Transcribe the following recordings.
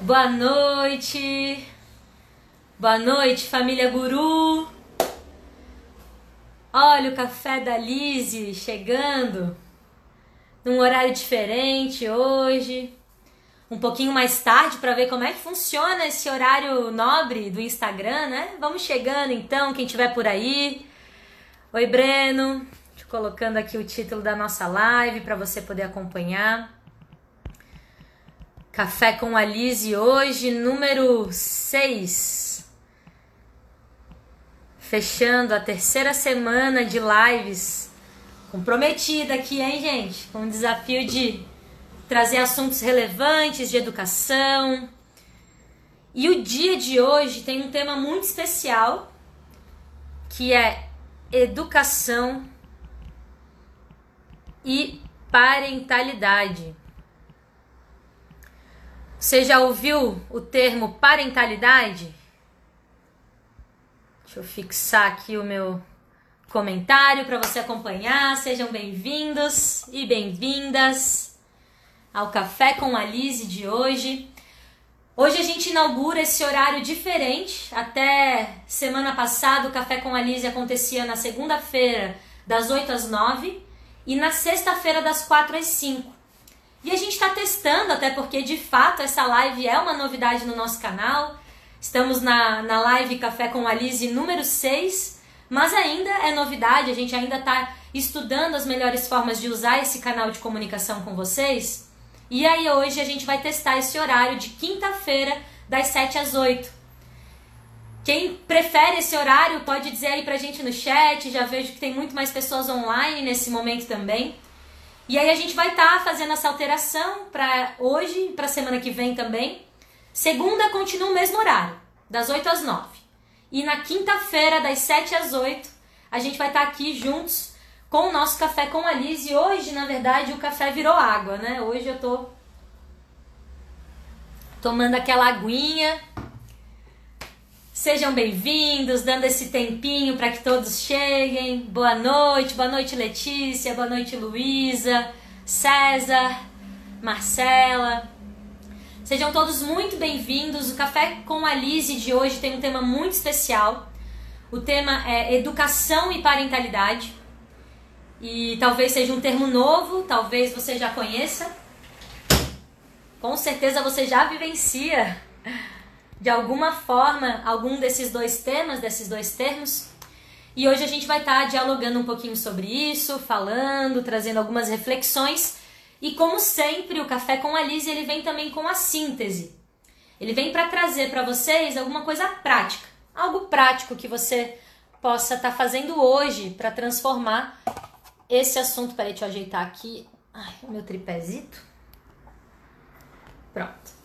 Boa noite. Boa noite, família Guru. Olha o café da Lise chegando num horário diferente hoje. Um pouquinho mais tarde para ver como é que funciona esse horário nobre do Instagram, né? Vamos chegando então, quem tiver por aí. Oi, Breno. Colocando aqui o título da nossa live para você poder acompanhar. Café com a hoje, número 6. Fechando a terceira semana de lives. Comprometida aqui, hein, gente? Com o desafio de trazer assuntos relevantes de educação. E o dia de hoje tem um tema muito especial, que é educação e parentalidade. Você já ouviu o termo parentalidade? Deixa eu fixar aqui o meu comentário para você acompanhar. Sejam bem-vindos e bem-vindas ao Café com a Lise de hoje. Hoje a gente inaugura esse horário diferente. Até semana passada o Café com a Lise acontecia na segunda-feira, das 8 às 9 e na sexta-feira, das 4 às 5. E a gente está testando, até porque de fato essa live é uma novidade no nosso canal. Estamos na, na live Café com Alice número 6, mas ainda é novidade, a gente ainda está estudando as melhores formas de usar esse canal de comunicação com vocês. E aí hoje a gente vai testar esse horário de quinta-feira, das 7 às 8. Quem prefere esse horário pode dizer aí pra gente no chat, já vejo que tem muito mais pessoas online nesse momento também. E aí a gente vai estar tá fazendo essa alteração para hoje e para semana que vem também. Segunda continua o mesmo horário, das 8 às 9. E na quinta-feira, das 7 às 8, a gente vai estar tá aqui juntos com o nosso café com a Liz. E hoje, na verdade, o café virou água, né? Hoje eu tô tomando aquela aguinha Sejam bem-vindos, dando esse tempinho para que todos cheguem. Boa noite, boa noite Letícia, boa noite Luísa, César, Marcela. Sejam todos muito bem-vindos. O Café com a Lise de hoje tem um tema muito especial. O tema é educação e parentalidade. E talvez seja um termo novo, talvez você já conheça. Com certeza você já vivencia de alguma forma algum desses dois temas, desses dois termos. E hoje a gente vai estar tá dialogando um pouquinho sobre isso, falando, trazendo algumas reflexões. E como sempre, o Café com a Liz, ele vem também com a síntese. Ele vem para trazer para vocês alguma coisa prática, algo prático que você possa estar tá fazendo hoje para transformar esse assunto. Peraí, deixa eu ajeitar aqui Ai, meu tripézito. Pronto.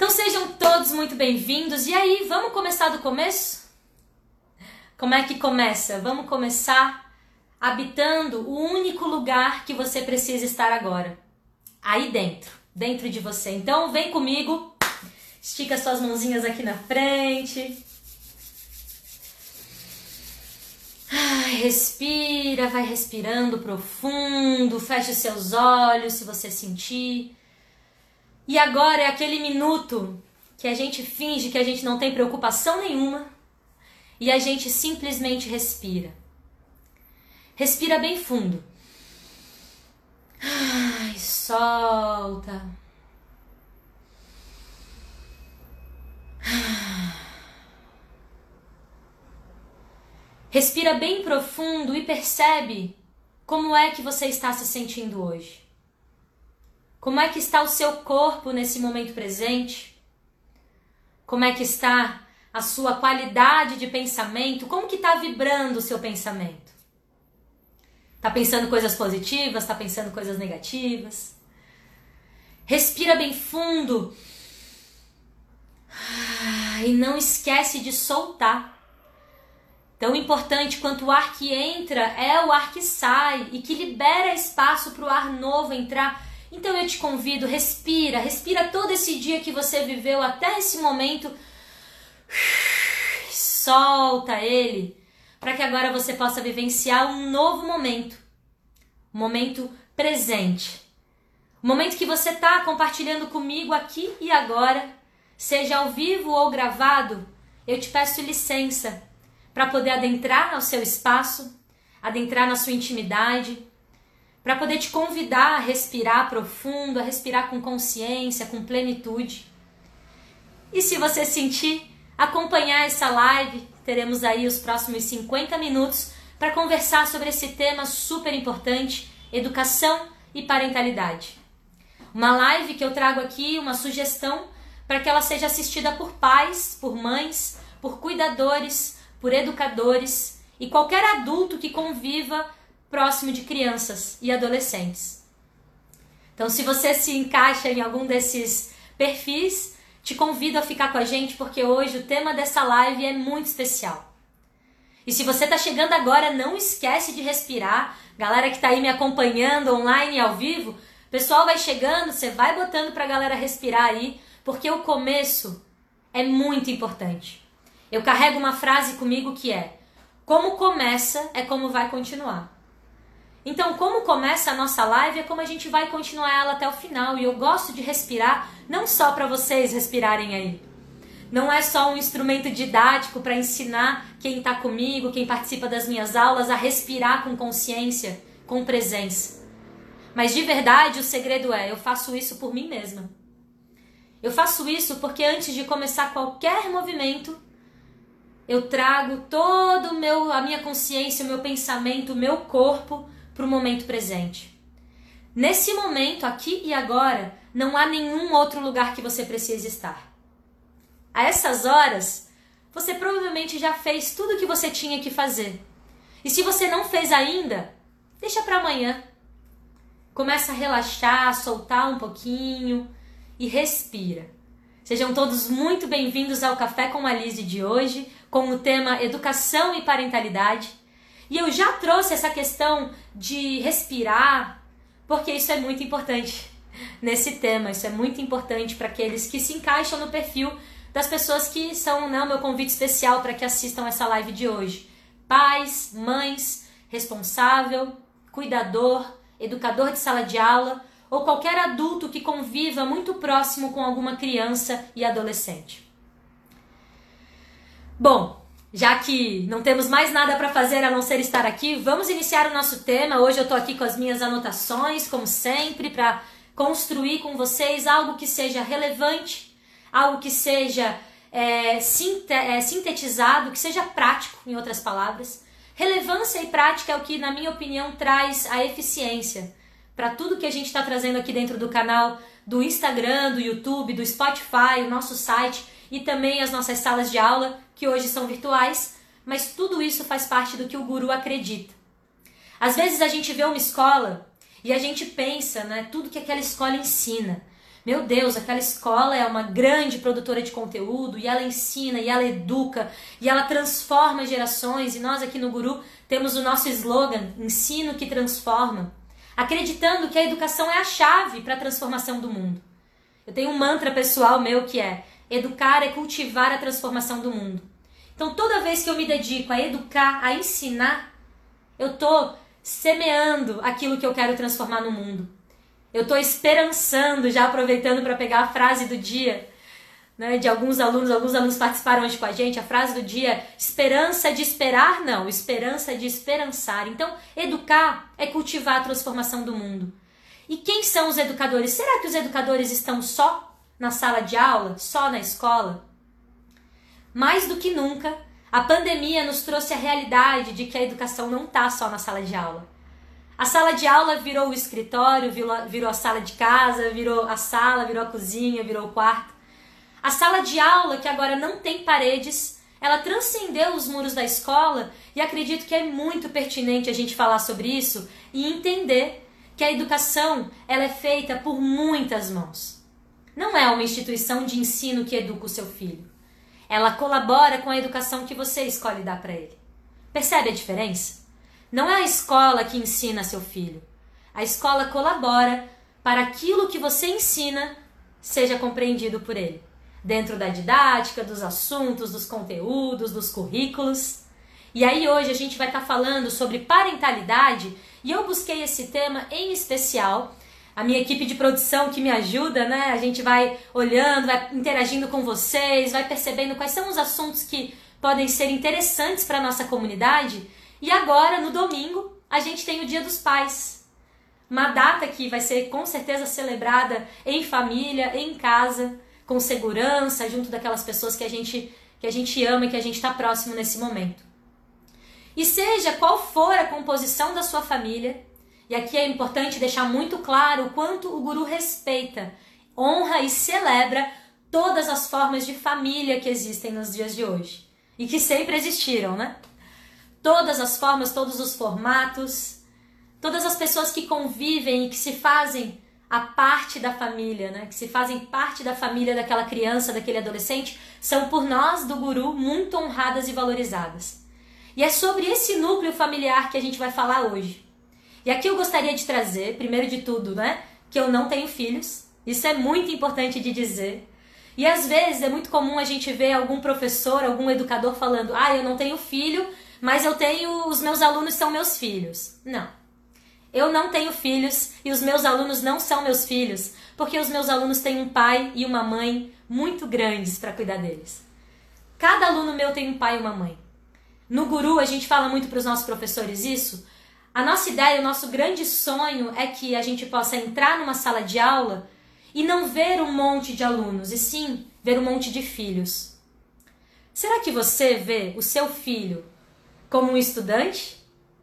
Então sejam todos muito bem-vindos. E aí, vamos começar do começo? Como é que começa? Vamos começar habitando o único lugar que você precisa estar agora. Aí dentro, dentro de você. Então vem comigo. Estica suas mãozinhas aqui na frente. Respira, vai respirando profundo, feche os seus olhos se você sentir. E agora é aquele minuto que a gente finge que a gente não tem preocupação nenhuma e a gente simplesmente respira. Respira bem fundo. Ai, solta. Respira bem profundo e percebe como é que você está se sentindo hoje. Como é que está o seu corpo nesse momento presente? Como é que está a sua qualidade de pensamento? Como que está vibrando o seu pensamento? Está pensando coisas positivas? Está pensando coisas negativas? Respira bem fundo. Ah, e não esquece de soltar. Tão importante quanto o ar que entra é o ar que sai e que libera espaço para o ar novo entrar então eu te convido, respira, respira todo esse dia que você viveu até esse momento. Solta ele, para que agora você possa vivenciar um novo momento. Um momento presente. O momento que você está compartilhando comigo aqui e agora, seja ao vivo ou gravado, eu te peço licença para poder adentrar ao seu espaço, adentrar na sua intimidade, para poder te convidar a respirar profundo, a respirar com consciência, com plenitude. E se você sentir, acompanhar essa live, teremos aí os próximos 50 minutos para conversar sobre esse tema super importante, educação e parentalidade. Uma live que eu trago aqui, uma sugestão para que ela seja assistida por pais, por mães, por cuidadores, por educadores e qualquer adulto que conviva próximo de crianças e adolescentes. Então, se você se encaixa em algum desses perfis, te convido a ficar com a gente porque hoje o tema dessa live é muito especial. E se você está chegando agora, não esquece de respirar. Galera que está aí me acompanhando online e ao vivo, pessoal vai chegando, você vai botando para a galera respirar aí, porque o começo é muito importante. Eu carrego uma frase comigo que é: como começa é como vai continuar. Então, como começa a nossa live é como a gente vai continuar ela até o final. E eu gosto de respirar, não só para vocês respirarem aí. Não é só um instrumento didático para ensinar quem está comigo, quem participa das minhas aulas, a respirar com consciência, com presença. Mas de verdade, o segredo é: eu faço isso por mim mesma. Eu faço isso porque antes de começar qualquer movimento, eu trago todo o meu a minha consciência, o meu pensamento, o meu corpo para o momento presente. Nesse momento, aqui e agora, não há nenhum outro lugar que você precise estar. A essas horas, você provavelmente já fez tudo o que você tinha que fazer. E se você não fez ainda, deixa para amanhã. Começa a relaxar, soltar um pouquinho e respira. Sejam todos muito bem-vindos ao Café com a Lise de hoje, com o tema Educação e Parentalidade. E eu já trouxe essa questão de respirar, porque isso é muito importante nesse tema. Isso é muito importante para aqueles que se encaixam no perfil das pessoas que são né, o meu convite especial para que assistam essa live de hoje. Pais, mães, responsável, cuidador, educador de sala de aula ou qualquer adulto que conviva muito próximo com alguma criança e adolescente. Bom, já que não temos mais nada para fazer a não ser estar aqui, vamos iniciar o nosso tema. Hoje eu estou aqui com as minhas anotações, como sempre, para construir com vocês algo que seja relevante, algo que seja é, é, sintetizado, que seja prático, em outras palavras. Relevância e prática é o que, na minha opinião, traz a eficiência para tudo que a gente está trazendo aqui dentro do canal, do Instagram, do YouTube, do Spotify, o nosso site e também as nossas salas de aula, que hoje são virtuais, mas tudo isso faz parte do que o guru acredita. Às vezes a gente vê uma escola e a gente pensa, né, tudo que aquela escola ensina. Meu Deus, aquela escola é uma grande produtora de conteúdo e ela ensina e ela educa e ela transforma gerações. E nós aqui no Guru temos o nosso slogan: ensino que transforma, acreditando que a educação é a chave para a transformação do mundo. Eu tenho um mantra pessoal meu que é: Educar é cultivar a transformação do mundo. Então, toda vez que eu me dedico a educar, a ensinar, eu estou semeando aquilo que eu quero transformar no mundo. Eu estou esperançando, já aproveitando para pegar a frase do dia, né, de alguns alunos, alguns alunos participaram hoje com a gente, a frase do dia, esperança de esperar, não, esperança de esperançar. Então, educar é cultivar a transformação do mundo. E quem são os educadores? Será que os educadores estão só na sala de aula, só na escola? Mais do que nunca, a pandemia nos trouxe a realidade de que a educação não está só na sala de aula. A sala de aula virou o escritório, virou, a sala de casa, virou a sala, virou a cozinha, virou o quarto. A sala de aula, que agora não tem paredes, ela transcendeu os muros da escola e acredito que é muito pertinente a gente falar sobre isso e entender que a educação ela é feita por muitas mãos. Não é uma instituição de ensino que educa o seu filho. Ela colabora com a educação que você escolhe dar para ele. Percebe a diferença? Não é a escola que ensina seu filho. A escola colabora para aquilo que você ensina seja compreendido por ele, dentro da didática, dos assuntos, dos conteúdos, dos currículos. E aí hoje a gente vai estar tá falando sobre parentalidade e eu busquei esse tema em especial a minha equipe de produção que me ajuda, né? A gente vai olhando, vai interagindo com vocês, vai percebendo quais são os assuntos que podem ser interessantes para nossa comunidade. E agora, no domingo, a gente tem o Dia dos Pais. Uma data que vai ser com certeza celebrada em família, em casa, com segurança, junto daquelas pessoas que a gente que a gente ama e que a gente está próximo nesse momento. E seja qual for a composição da sua família, e aqui é importante deixar muito claro o quanto o guru respeita, honra e celebra todas as formas de família que existem nos dias de hoje e que sempre existiram, né? Todas as formas, todos os formatos, todas as pessoas que convivem e que se fazem a parte da família, né? Que se fazem parte da família daquela criança, daquele adolescente, são por nós do guru muito honradas e valorizadas. E é sobre esse núcleo familiar que a gente vai falar hoje. E aqui eu gostaria de trazer, primeiro de tudo, né, que eu não tenho filhos. Isso é muito importante de dizer. E às vezes é muito comum a gente ver algum professor, algum educador falando: "Ah, eu não tenho filho, mas eu tenho os meus alunos são meus filhos". Não. Eu não tenho filhos e os meus alunos não são meus filhos, porque os meus alunos têm um pai e uma mãe muito grandes para cuidar deles. Cada aluno meu tem um pai e uma mãe. No Guru a gente fala muito para os nossos professores isso. A nossa ideia, o nosso grande sonho é que a gente possa entrar numa sala de aula e não ver um monte de alunos, e sim ver um monte de filhos. Será que você vê o seu filho como um estudante,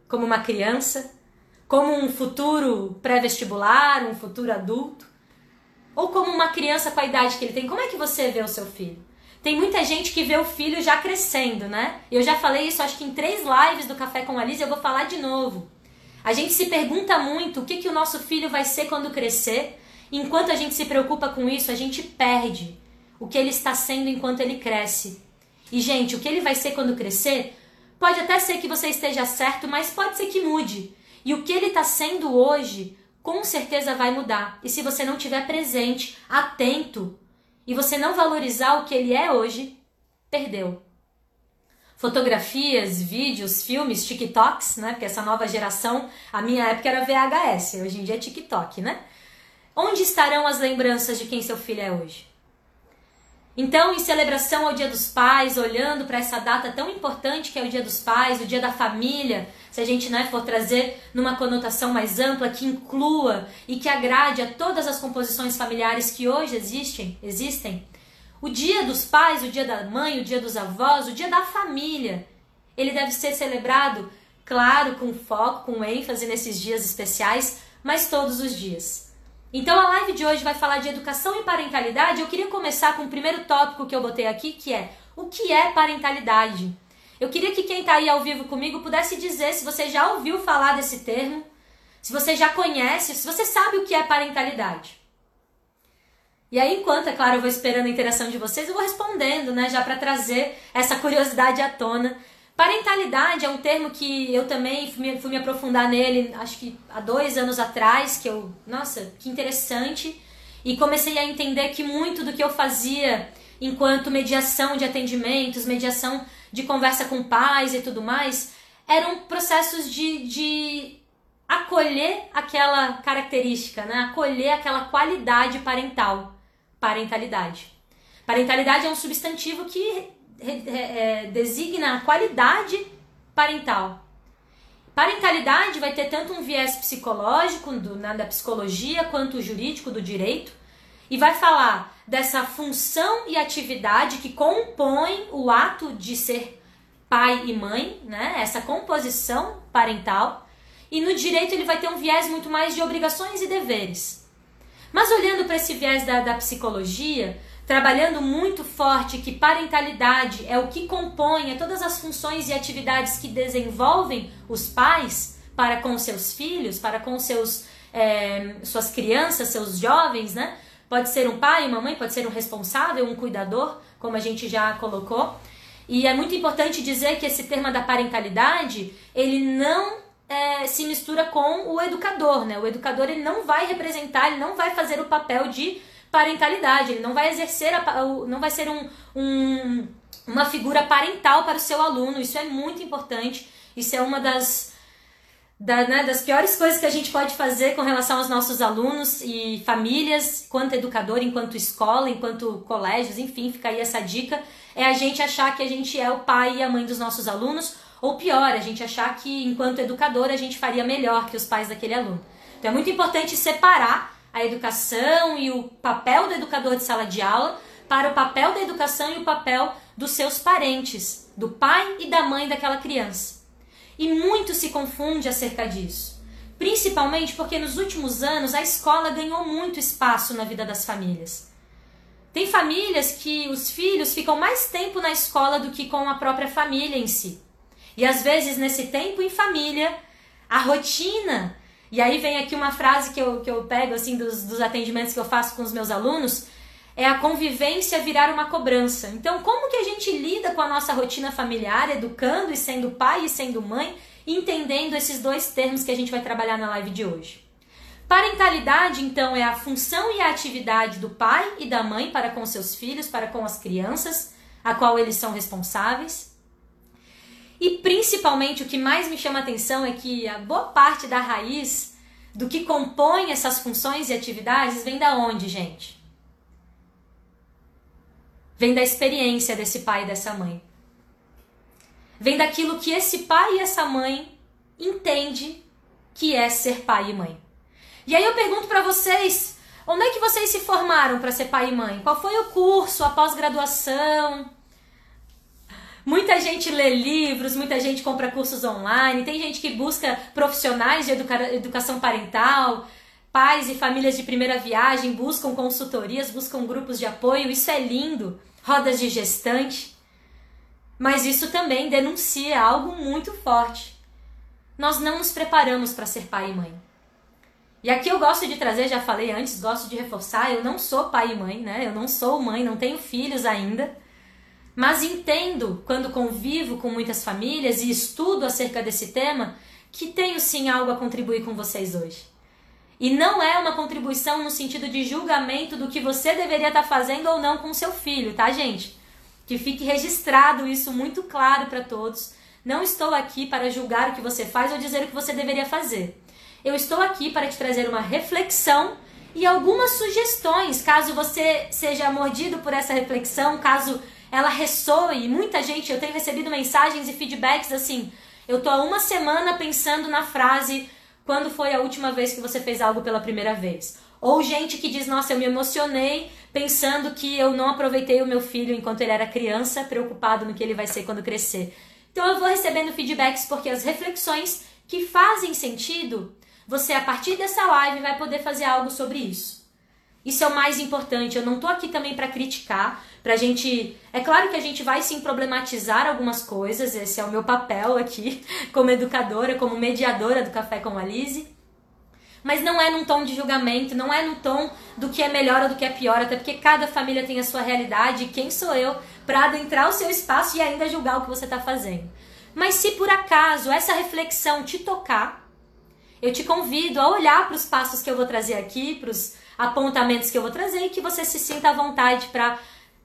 como uma criança, como um futuro pré-vestibular, um futuro adulto? Ou como uma criança com a idade que ele tem? Como é que você vê o seu filho? Tem muita gente que vê o filho já crescendo, né? Eu já falei isso, acho que em três lives do Café com a Liz, eu vou falar de novo. A gente se pergunta muito o que, que o nosso filho vai ser quando crescer, Enquanto a gente se preocupa com isso, a gente perde o que ele está sendo enquanto ele cresce. E, gente, o que ele vai ser quando crescer, pode até ser que você esteja certo, mas pode ser que mude. E o que ele está sendo hoje, com certeza vai mudar. E se você não estiver presente, atento, e você não valorizar o que ele é hoje, perdeu. Fotografias, vídeos, filmes, TikToks, né? Porque essa nova geração, a minha época era VHS, hoje em dia é TikTok, né? Onde estarão as lembranças de quem seu filho é hoje? Então, em celebração ao Dia dos Pais, olhando para essa data tão importante que é o Dia dos Pais, o Dia da Família, se a gente né, for trazer numa conotação mais ampla, que inclua e que agrade a todas as composições familiares que hoje existem, existem, o Dia dos Pais, o Dia da Mãe, o Dia dos Avós, o Dia da Família, ele deve ser celebrado, claro, com foco, com ênfase nesses dias especiais, mas todos os dias. Então a live de hoje vai falar de educação e parentalidade. Eu queria começar com o primeiro tópico que eu botei aqui, que é o que é parentalidade. Eu queria que quem está aí ao vivo comigo pudesse dizer se você já ouviu falar desse termo, se você já conhece, se você sabe o que é parentalidade. E aí, enquanto, é claro, eu vou esperando a interação de vocês, eu vou respondendo, né, já para trazer essa curiosidade à tona Parentalidade é um termo que eu também fui me, fui me aprofundar nele, acho que há dois anos atrás, que eu, nossa, que interessante, e comecei a entender que muito do que eu fazia enquanto mediação de atendimentos, mediação de conversa com pais e tudo mais, eram processos de, de acolher aquela característica, né? acolher aquela qualidade parental, parentalidade. Parentalidade é um substantivo que é, designa a qualidade parental. Parentalidade vai ter tanto um viés psicológico do, né, da psicologia quanto jurídico do direito e vai falar dessa função e atividade que compõe o ato de ser pai e mãe, né? Essa composição parental. E no direito ele vai ter um viés muito mais de obrigações e deveres. Mas olhando para esse viés da, da psicologia, trabalhando muito forte que parentalidade é o que compõe todas as funções e atividades que desenvolvem os pais para com seus filhos, para com seus é, suas crianças, seus jovens, né? Pode ser um pai, uma mãe, pode ser um responsável, um cuidador, como a gente já colocou. E é muito importante dizer que esse termo da parentalidade, ele não é, se mistura com o educador, né? O educador ele não vai representar, ele não vai fazer o papel de parentalidade, ele não vai exercer, a, não vai ser um, um, uma figura parental para o seu aluno, isso é muito importante, isso é uma das, da, né, das piores coisas que a gente pode fazer com relação aos nossos alunos e famílias, enquanto educador, enquanto escola, enquanto colégios, enfim, fica aí essa dica, é a gente achar que a gente é o pai e a mãe dos nossos alunos, ou pior, a gente achar que enquanto educador a gente faria melhor que os pais daquele aluno. Então é muito importante separar a educação e o papel do educador de sala de aula para o papel da educação e o papel dos seus parentes, do pai e da mãe daquela criança. E muito se confunde acerca disso. Principalmente porque nos últimos anos a escola ganhou muito espaço na vida das famílias. Tem famílias que os filhos ficam mais tempo na escola do que com a própria família em si. E às vezes, nesse tempo em família, a rotina. E aí vem aqui uma frase que eu, que eu pego assim dos, dos atendimentos que eu faço com os meus alunos é a convivência virar uma cobrança. Então, como que a gente lida com a nossa rotina familiar, educando e sendo pai e sendo mãe, entendendo esses dois termos que a gente vai trabalhar na live de hoje? Parentalidade, então, é a função e a atividade do pai e da mãe para com seus filhos, para com as crianças, a qual eles são responsáveis. E principalmente o que mais me chama a atenção é que a boa parte da raiz do que compõe essas funções e atividades vem da onde, gente? Vem da experiência desse pai e dessa mãe. Vem daquilo que esse pai e essa mãe entende que é ser pai e mãe. E aí eu pergunto para vocês, onde é que vocês se formaram para ser pai e mãe? Qual foi o curso, a pós-graduação? Muita gente lê livros, muita gente compra cursos online, tem gente que busca profissionais de educa educação parental, pais e famílias de primeira viagem buscam consultorias, buscam grupos de apoio, isso é lindo rodas de gestante. Mas isso também denuncia algo muito forte. Nós não nos preparamos para ser pai e mãe. E aqui eu gosto de trazer, já falei antes, gosto de reforçar, eu não sou pai e mãe, né? Eu não sou mãe, não tenho filhos ainda. Mas entendo, quando convivo com muitas famílias e estudo acerca desse tema, que tenho sim algo a contribuir com vocês hoje. E não é uma contribuição no sentido de julgamento do que você deveria estar fazendo ou não com seu filho, tá, gente? Que fique registrado isso muito claro para todos. Não estou aqui para julgar o que você faz ou dizer o que você deveria fazer. Eu estou aqui para te trazer uma reflexão e algumas sugestões, caso você seja mordido por essa reflexão, caso ela ressoe. Muita gente, eu tenho recebido mensagens e feedbacks assim: eu tô há uma semana pensando na frase quando foi a última vez que você fez algo pela primeira vez? Ou gente que diz: Nossa, eu me emocionei pensando que eu não aproveitei o meu filho enquanto ele era criança, preocupado no que ele vai ser quando crescer. Então eu vou recebendo feedbacks porque as reflexões que fazem sentido, você a partir dessa live vai poder fazer algo sobre isso. Isso é o mais importante. Eu não tô aqui também para criticar, pra gente. É claro que a gente vai sim problematizar algumas coisas, esse é o meu papel aqui, como educadora, como mediadora do Café com a Lise. Mas não é num tom de julgamento, não é no tom do que é melhor ou do que é pior, até porque cada família tem a sua realidade e quem sou eu para adentrar o seu espaço e ainda julgar o que você está fazendo. Mas se por acaso essa reflexão te tocar, eu te convido a olhar para os passos que eu vou trazer aqui, para os apontamentos que eu vou trazer e que você se sinta à vontade para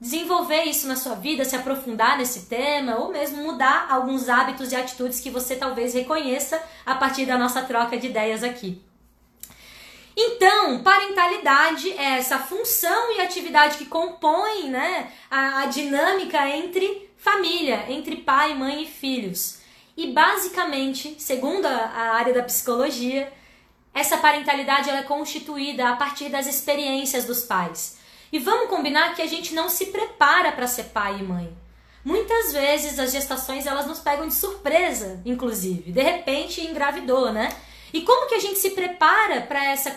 desenvolver isso na sua vida, se aprofundar nesse tema ou mesmo mudar alguns hábitos e atitudes que você talvez reconheça a partir da nossa troca de ideias aqui. Então, parentalidade é essa função e atividade que compõe né, a, a dinâmica entre família, entre pai, mãe e filhos. E basicamente, segundo a, a área da psicologia, essa parentalidade ela é constituída a partir das experiências dos pais. E vamos combinar que a gente não se prepara para ser pai e mãe. Muitas vezes as gestações elas nos pegam de surpresa, inclusive. De repente engravidou, né? E como que a gente se prepara para essa,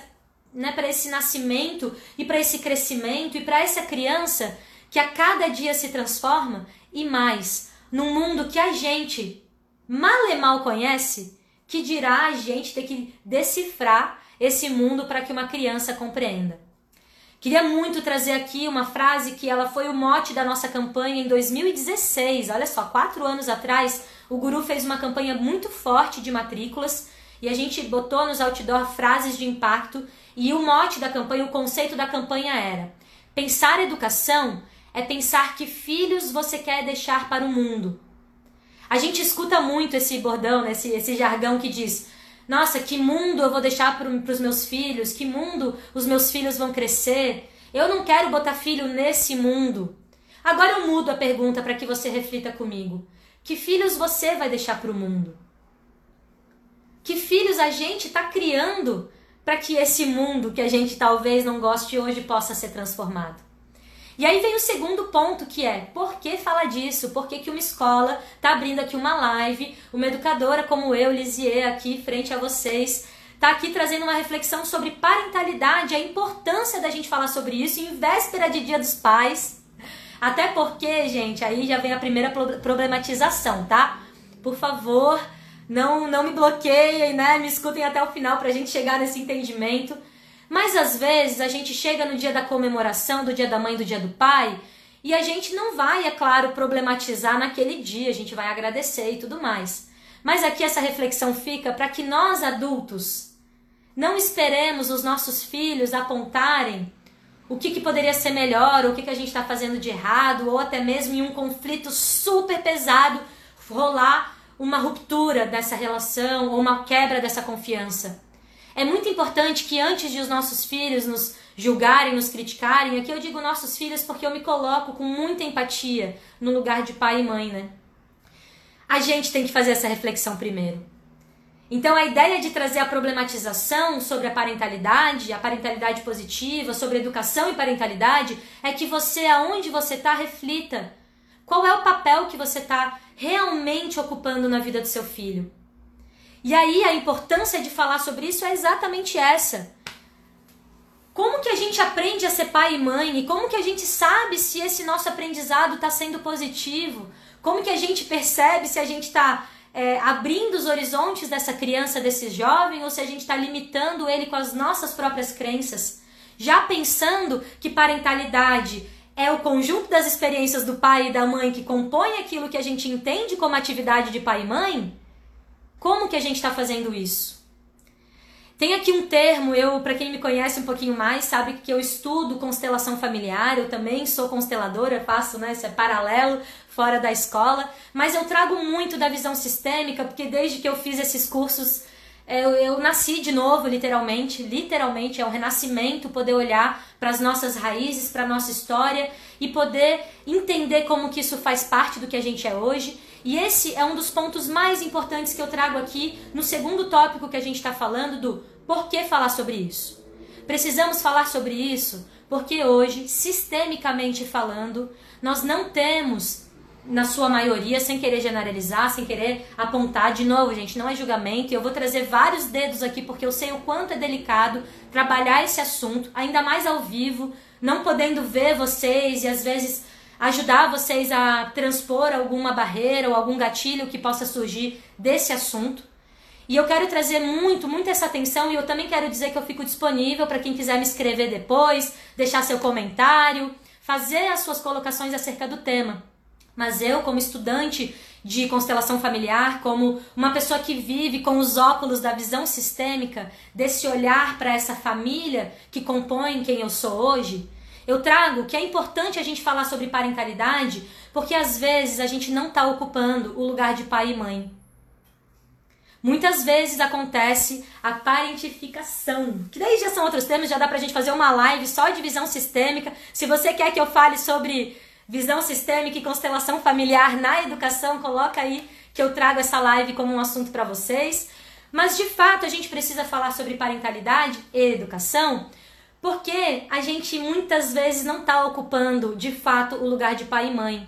né, para esse nascimento e para esse crescimento e para essa criança que a cada dia se transforma e mais num mundo que a gente mal e mal conhece que dirá a gente ter que decifrar esse mundo para que uma criança compreenda. Queria muito trazer aqui uma frase que ela foi o mote da nossa campanha em 2016. Olha só, quatro anos atrás, o Guru fez uma campanha muito forte de matrículas e a gente botou nos outdoor frases de impacto. E o mote da campanha, o conceito da campanha era: pensar educação é pensar que filhos você quer deixar para o mundo. A gente escuta muito esse bordão, né, esse, esse jargão que diz: Nossa, que mundo eu vou deixar para os meus filhos? Que mundo os meus filhos vão crescer? Eu não quero botar filho nesse mundo. Agora eu mudo a pergunta para que você reflita comigo. Que filhos você vai deixar para o mundo? Que filhos a gente está criando para que esse mundo que a gente talvez não goste hoje possa ser transformado? E aí vem o segundo ponto que é, por que falar disso? Por que, que uma escola está abrindo aqui uma live, uma educadora como eu, Lisier, aqui frente a vocês, está aqui trazendo uma reflexão sobre parentalidade, a importância da gente falar sobre isso em véspera de Dia dos Pais. Até porque, gente, aí já vem a primeira problematização, tá? Por favor, não, não me bloqueiem, né? Me escutem até o final para a gente chegar nesse entendimento. Mas às vezes a gente chega no dia da comemoração, do dia da mãe, do dia do pai, e a gente não vai, é claro, problematizar naquele dia, a gente vai agradecer e tudo mais. Mas aqui essa reflexão fica para que nós adultos não esperemos os nossos filhos apontarem o que, que poderia ser melhor, o que, que a gente está fazendo de errado, ou até mesmo em um conflito super pesado rolar uma ruptura dessa relação ou uma quebra dessa confiança. É muito importante que antes de os nossos filhos nos julgarem, nos criticarem, aqui eu digo nossos filhos porque eu me coloco com muita empatia no lugar de pai e mãe, né? A gente tem que fazer essa reflexão primeiro. Então a ideia de trazer a problematização sobre a parentalidade, a parentalidade positiva, sobre educação e parentalidade, é que você, aonde você está, reflita. Qual é o papel que você está realmente ocupando na vida do seu filho? E aí a importância de falar sobre isso é exatamente essa. Como que a gente aprende a ser pai e mãe? E como que a gente sabe se esse nosso aprendizado está sendo positivo? Como que a gente percebe se a gente está é, abrindo os horizontes dessa criança, desse jovem, ou se a gente está limitando ele com as nossas próprias crenças? Já pensando que parentalidade é o conjunto das experiências do pai e da mãe que compõe aquilo que a gente entende como atividade de pai e mãe? Como que a gente está fazendo isso? Tem aqui um termo, eu, para quem me conhece um pouquinho mais, sabe que eu estudo constelação familiar, eu também sou consteladora, faço né, esse paralelo fora da escola, mas eu trago muito da visão sistêmica, porque desde que eu fiz esses cursos, eu, eu nasci de novo, literalmente, literalmente, é um renascimento poder olhar para as nossas raízes, para a nossa história e poder entender como que isso faz parte do que a gente é hoje e esse é um dos pontos mais importantes que eu trago aqui no segundo tópico que a gente está falando do por que falar sobre isso. Precisamos falar sobre isso porque hoje, sistemicamente falando, nós não temos, na sua maioria, sem querer generalizar, sem querer apontar, de novo, gente, não é julgamento, e eu vou trazer vários dedos aqui porque eu sei o quanto é delicado trabalhar esse assunto, ainda mais ao vivo, não podendo ver vocês e às vezes ajudar vocês a transpor alguma barreira ou algum gatilho que possa surgir desse assunto. E eu quero trazer muito, muito essa atenção e eu também quero dizer que eu fico disponível para quem quiser me escrever depois, deixar seu comentário, fazer as suas colocações acerca do tema. Mas eu, como estudante de constelação familiar, como uma pessoa que vive com os óculos da visão sistêmica, desse olhar para essa família que compõe quem eu sou hoje, eu trago que é importante a gente falar sobre parentalidade, porque às vezes a gente não está ocupando o lugar de pai e mãe. Muitas vezes acontece a parentificação, que daí já são outros temas, já dá pra gente fazer uma live só de visão sistêmica. Se você quer que eu fale sobre visão sistêmica e constelação familiar na educação, coloca aí que eu trago essa live como um assunto para vocês. Mas de fato a gente precisa falar sobre parentalidade e educação, porque a gente muitas vezes não está ocupando de fato o lugar de pai e mãe.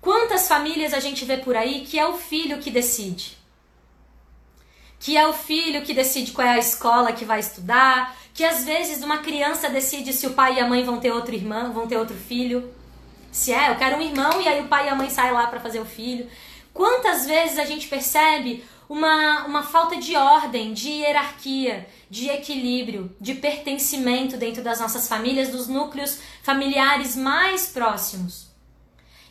Quantas famílias a gente vê por aí que é o filho que decide? Que é o filho que decide qual é a escola que vai estudar, que às vezes uma criança decide se o pai e a mãe vão ter outro irmão, vão ter outro filho. Se é, eu quero um irmão e aí o pai e a mãe saem lá para fazer o filho. Quantas vezes a gente percebe uma, uma falta de ordem, de hierarquia, de equilíbrio, de pertencimento dentro das nossas famílias, dos núcleos familiares mais próximos.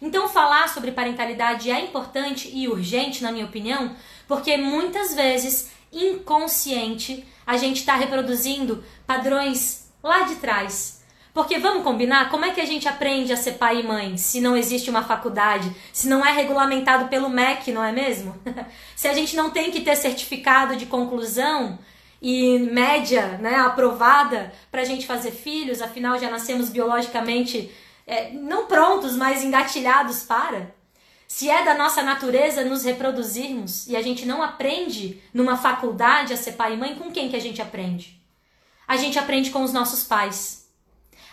Então, falar sobre parentalidade é importante e urgente, na minha opinião, porque muitas vezes, inconsciente, a gente está reproduzindo padrões lá de trás Porque vamos combinar, como é que a gente aprende a ser pai e mãe se não existe uma faculdade, se não é regulamentado pelo MEC, não é mesmo? se a gente não tem que ter certificado de conclusão e média, né, aprovada para a gente fazer filhos, afinal já nascemos biologicamente é, não prontos, mas engatilhados para. Se é da nossa natureza nos reproduzirmos e a gente não aprende numa faculdade a ser pai e mãe, com quem que a gente aprende? A gente aprende com os nossos pais.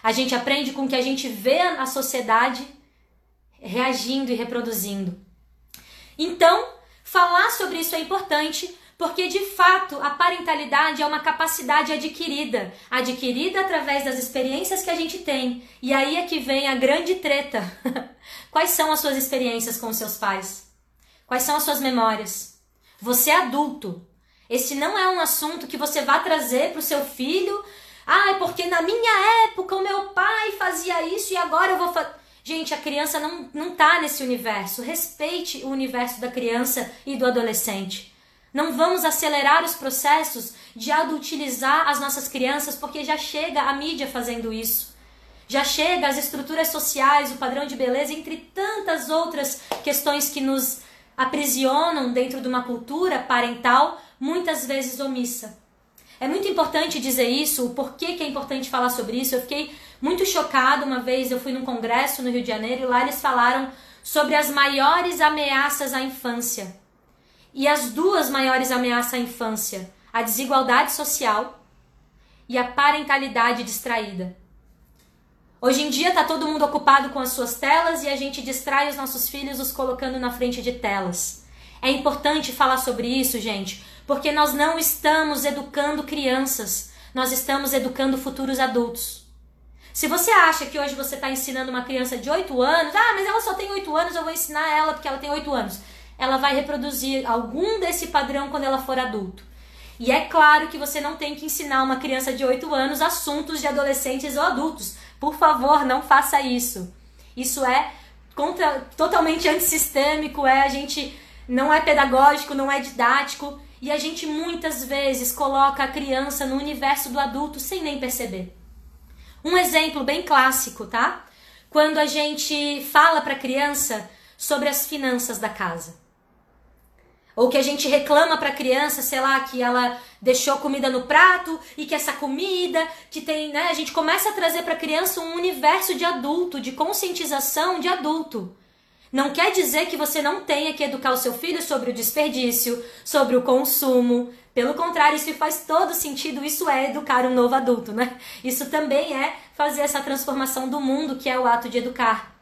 A gente aprende com que a gente vê a sociedade reagindo e reproduzindo. Então, falar sobre isso é importante porque de fato a parentalidade é uma capacidade adquirida, adquirida através das experiências que a gente tem. E aí é que vem a grande treta. Quais são as suas experiências com seus pais? Quais são as suas memórias? Você é adulto. Esse não é um assunto que você vai trazer para o seu filho ah, é porque na minha época o meu pai fazia isso e agora eu vou fazer. Gente, a criança não, não tá nesse universo. Respeite o universo da criança e do adolescente. Não vamos acelerar os processos de adultilizar as nossas crianças, porque já chega a mídia fazendo isso. Já chega as estruturas sociais, o padrão de beleza, entre tantas outras questões que nos aprisionam dentro de uma cultura parental, muitas vezes omissa. É muito importante dizer isso, o porquê que é importante falar sobre isso. Eu fiquei muito chocada uma vez, eu fui num congresso no Rio de Janeiro e lá eles falaram sobre as maiores ameaças à infância. E as duas maiores ameaças à infância, a desigualdade social e a parentalidade distraída. Hoje em dia está todo mundo ocupado com as suas telas e a gente distrai os nossos filhos os colocando na frente de telas. É importante falar sobre isso, gente, porque nós não estamos educando crianças, nós estamos educando futuros adultos. Se você acha que hoje você está ensinando uma criança de 8 anos, ah, mas ela só tem 8 anos, eu vou ensinar ela porque ela tem 8 anos. Ela vai reproduzir algum desse padrão quando ela for adulto. E é claro que você não tem que ensinar uma criança de 8 anos assuntos de adolescentes ou adultos. Por favor, não faça isso. Isso é contra, totalmente antissistêmico, é a gente não é pedagógico, não é didático. E a gente muitas vezes coloca a criança no universo do adulto sem nem perceber. Um exemplo bem clássico, tá? Quando a gente fala para a criança sobre as finanças da casa. Ou que a gente reclama para a criança, sei lá, que ela deixou comida no prato e que essa comida que tem, né? A gente começa a trazer para a criança um universo de adulto, de conscientização de adulto. Não quer dizer que você não tenha que educar o seu filho sobre o desperdício, sobre o consumo. Pelo contrário, isso faz todo sentido. Isso é educar um novo adulto, né? Isso também é fazer essa transformação do mundo, que é o ato de educar.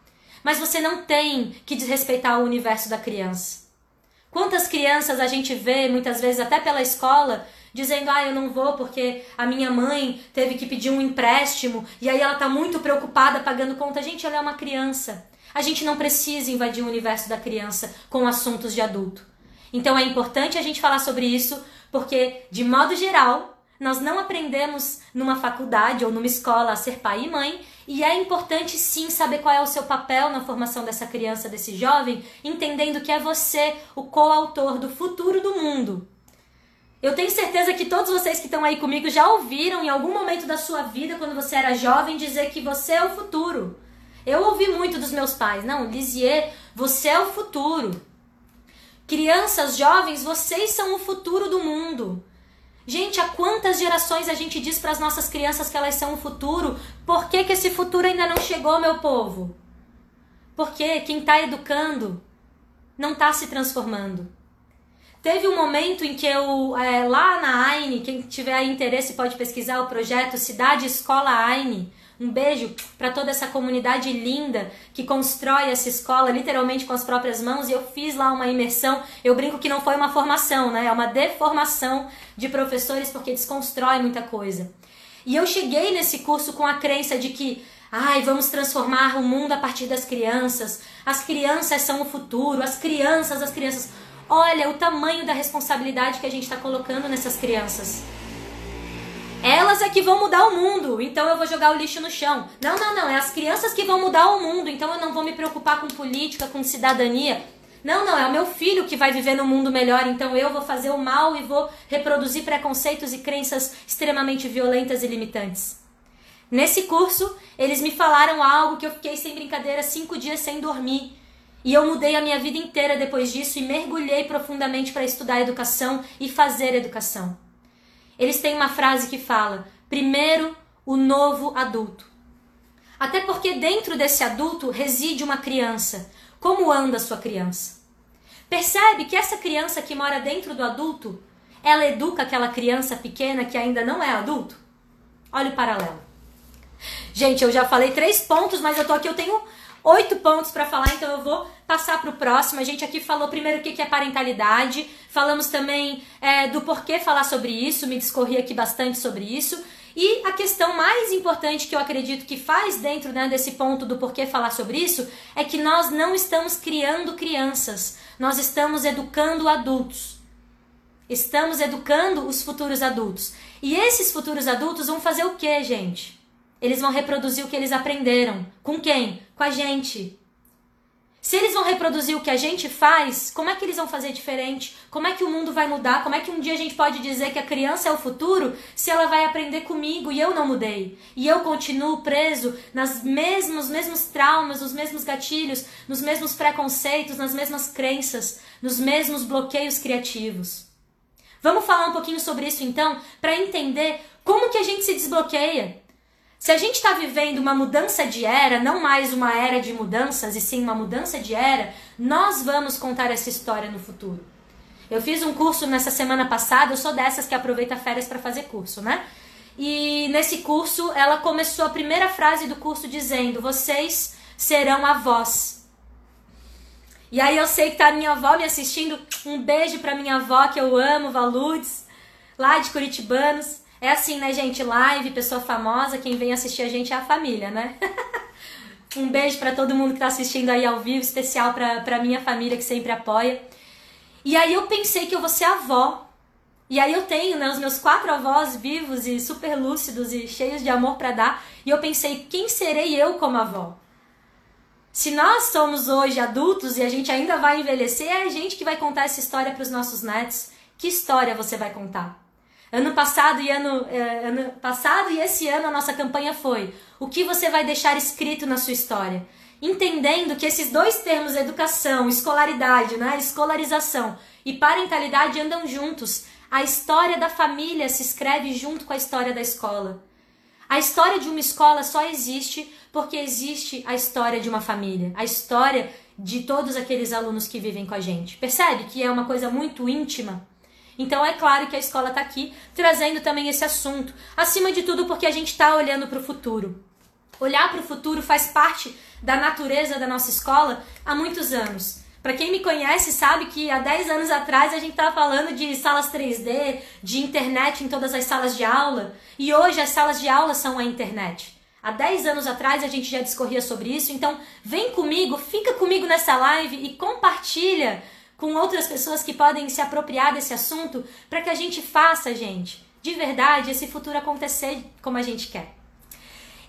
Mas você não tem que desrespeitar o universo da criança. Quantas crianças a gente vê, muitas vezes até pela escola, dizendo: "Ah, eu não vou porque a minha mãe teve que pedir um empréstimo e aí ela tá muito preocupada pagando conta". Gente, ela é uma criança. A gente não precisa invadir o universo da criança com assuntos de adulto. Então é importante a gente falar sobre isso, porque, de modo geral, nós não aprendemos numa faculdade ou numa escola a ser pai e mãe, e é importante sim saber qual é o seu papel na formação dessa criança, desse jovem, entendendo que é você o coautor do futuro do mundo. Eu tenho certeza que todos vocês que estão aí comigo já ouviram em algum momento da sua vida, quando você era jovem, dizer que você é o futuro. Eu ouvi muito dos meus pais, não, Lisier, você é o futuro. Crianças, jovens, vocês são o futuro do mundo. Gente, há quantas gerações a gente diz para as nossas crianças que elas são o futuro? Por que, que esse futuro ainda não chegou, meu povo? Porque quem está educando não está se transformando. Teve um momento em que eu, é, lá na AINE, quem tiver interesse pode pesquisar o projeto Cidade Escola AINE, um beijo para toda essa comunidade linda que constrói essa escola literalmente com as próprias mãos. E eu fiz lá uma imersão. Eu brinco que não foi uma formação, né? É uma deformação de professores porque desconstrói muita coisa. E eu cheguei nesse curso com a crença de que, ai, vamos transformar o mundo a partir das crianças. As crianças são o futuro. As crianças, as crianças. Olha o tamanho da responsabilidade que a gente está colocando nessas crianças. Elas é que vão mudar o mundo, então eu vou jogar o lixo no chão. Não, não, não, é as crianças que vão mudar o mundo, então eu não vou me preocupar com política, com cidadania. Não, não, é o meu filho que vai viver no mundo melhor, então eu vou fazer o mal e vou reproduzir preconceitos e crenças extremamente violentas e limitantes. Nesse curso, eles me falaram algo que eu fiquei sem brincadeira cinco dias sem dormir. E eu mudei a minha vida inteira depois disso e mergulhei profundamente para estudar educação e fazer educação. Eles têm uma frase que fala: primeiro o novo adulto. Até porque dentro desse adulto reside uma criança. Como anda sua criança? Percebe que essa criança que mora dentro do adulto, ela educa aquela criança pequena que ainda não é adulto? Olha o paralelo. Gente, eu já falei três pontos, mas eu tô aqui, eu tenho oito pontos para falar, então eu vou passar para o próximo. A gente aqui falou primeiro o que é parentalidade, falamos também é, do porquê falar sobre isso, me discorri aqui bastante sobre isso. E a questão mais importante que eu acredito que faz dentro né, desse ponto do porquê falar sobre isso é que nós não estamos criando crianças, nós estamos educando adultos. Estamos educando os futuros adultos. E esses futuros adultos vão fazer o que, gente? Eles vão reproduzir o que eles aprenderam. Com quem? Com a gente. Se eles vão reproduzir o que a gente faz, como é que eles vão fazer diferente? Como é que o mundo vai mudar? Como é que um dia a gente pode dizer que a criança é o futuro se ela vai aprender comigo e eu não mudei? E eu continuo preso nas mesmos, mesmos traumas, nos mesmos gatilhos, nos mesmos preconceitos, nas mesmas crenças, nos mesmos bloqueios criativos. Vamos falar um pouquinho sobre isso então, para entender como que a gente se desbloqueia. Se a gente está vivendo uma mudança de era, não mais uma era de mudanças, e sim uma mudança de era, nós vamos contar essa história no futuro. Eu fiz um curso nessa semana passada, eu sou dessas que aproveita férias para fazer curso, né? E nesse curso, ela começou a primeira frase do curso dizendo: Vocês serão avós. E aí eu sei que tá a minha avó me assistindo. Um beijo pra minha avó que eu amo, Valudes, lá de Curitibanos. É assim, né, gente? Live, pessoa famosa, quem vem assistir a gente é a família, né? um beijo para todo mundo que tá assistindo aí ao vivo, especial pra, pra minha família que sempre apoia. E aí eu pensei que eu vou ser avó. E aí eu tenho, né, os meus quatro avós vivos e super lúcidos e cheios de amor para dar. E eu pensei, quem serei eu como avó? Se nós somos hoje adultos e a gente ainda vai envelhecer, é a gente que vai contar essa história para os nossos netos. Que história você vai contar? Ano passado e ano, é, ano passado e esse ano a nossa campanha foi: o que você vai deixar escrito na sua história? Entendendo que esses dois termos, educação, escolaridade, né, escolarização e parentalidade andam juntos. A história da família se escreve junto com a história da escola. A história de uma escola só existe porque existe a história de uma família, a história de todos aqueles alunos que vivem com a gente. Percebe que é uma coisa muito íntima? Então é claro que a escola está aqui trazendo também esse assunto, acima de tudo porque a gente está olhando para o futuro. Olhar para o futuro faz parte da natureza da nossa escola há muitos anos. Para quem me conhece sabe que há 10 anos atrás a gente estava falando de salas 3D, de internet em todas as salas de aula, e hoje as salas de aula são a internet. Há 10 anos atrás a gente já discorria sobre isso, então vem comigo, fica comigo nessa live e compartilha com outras pessoas que podem se apropriar desse assunto para que a gente faça, gente, de verdade, esse futuro acontecer como a gente quer.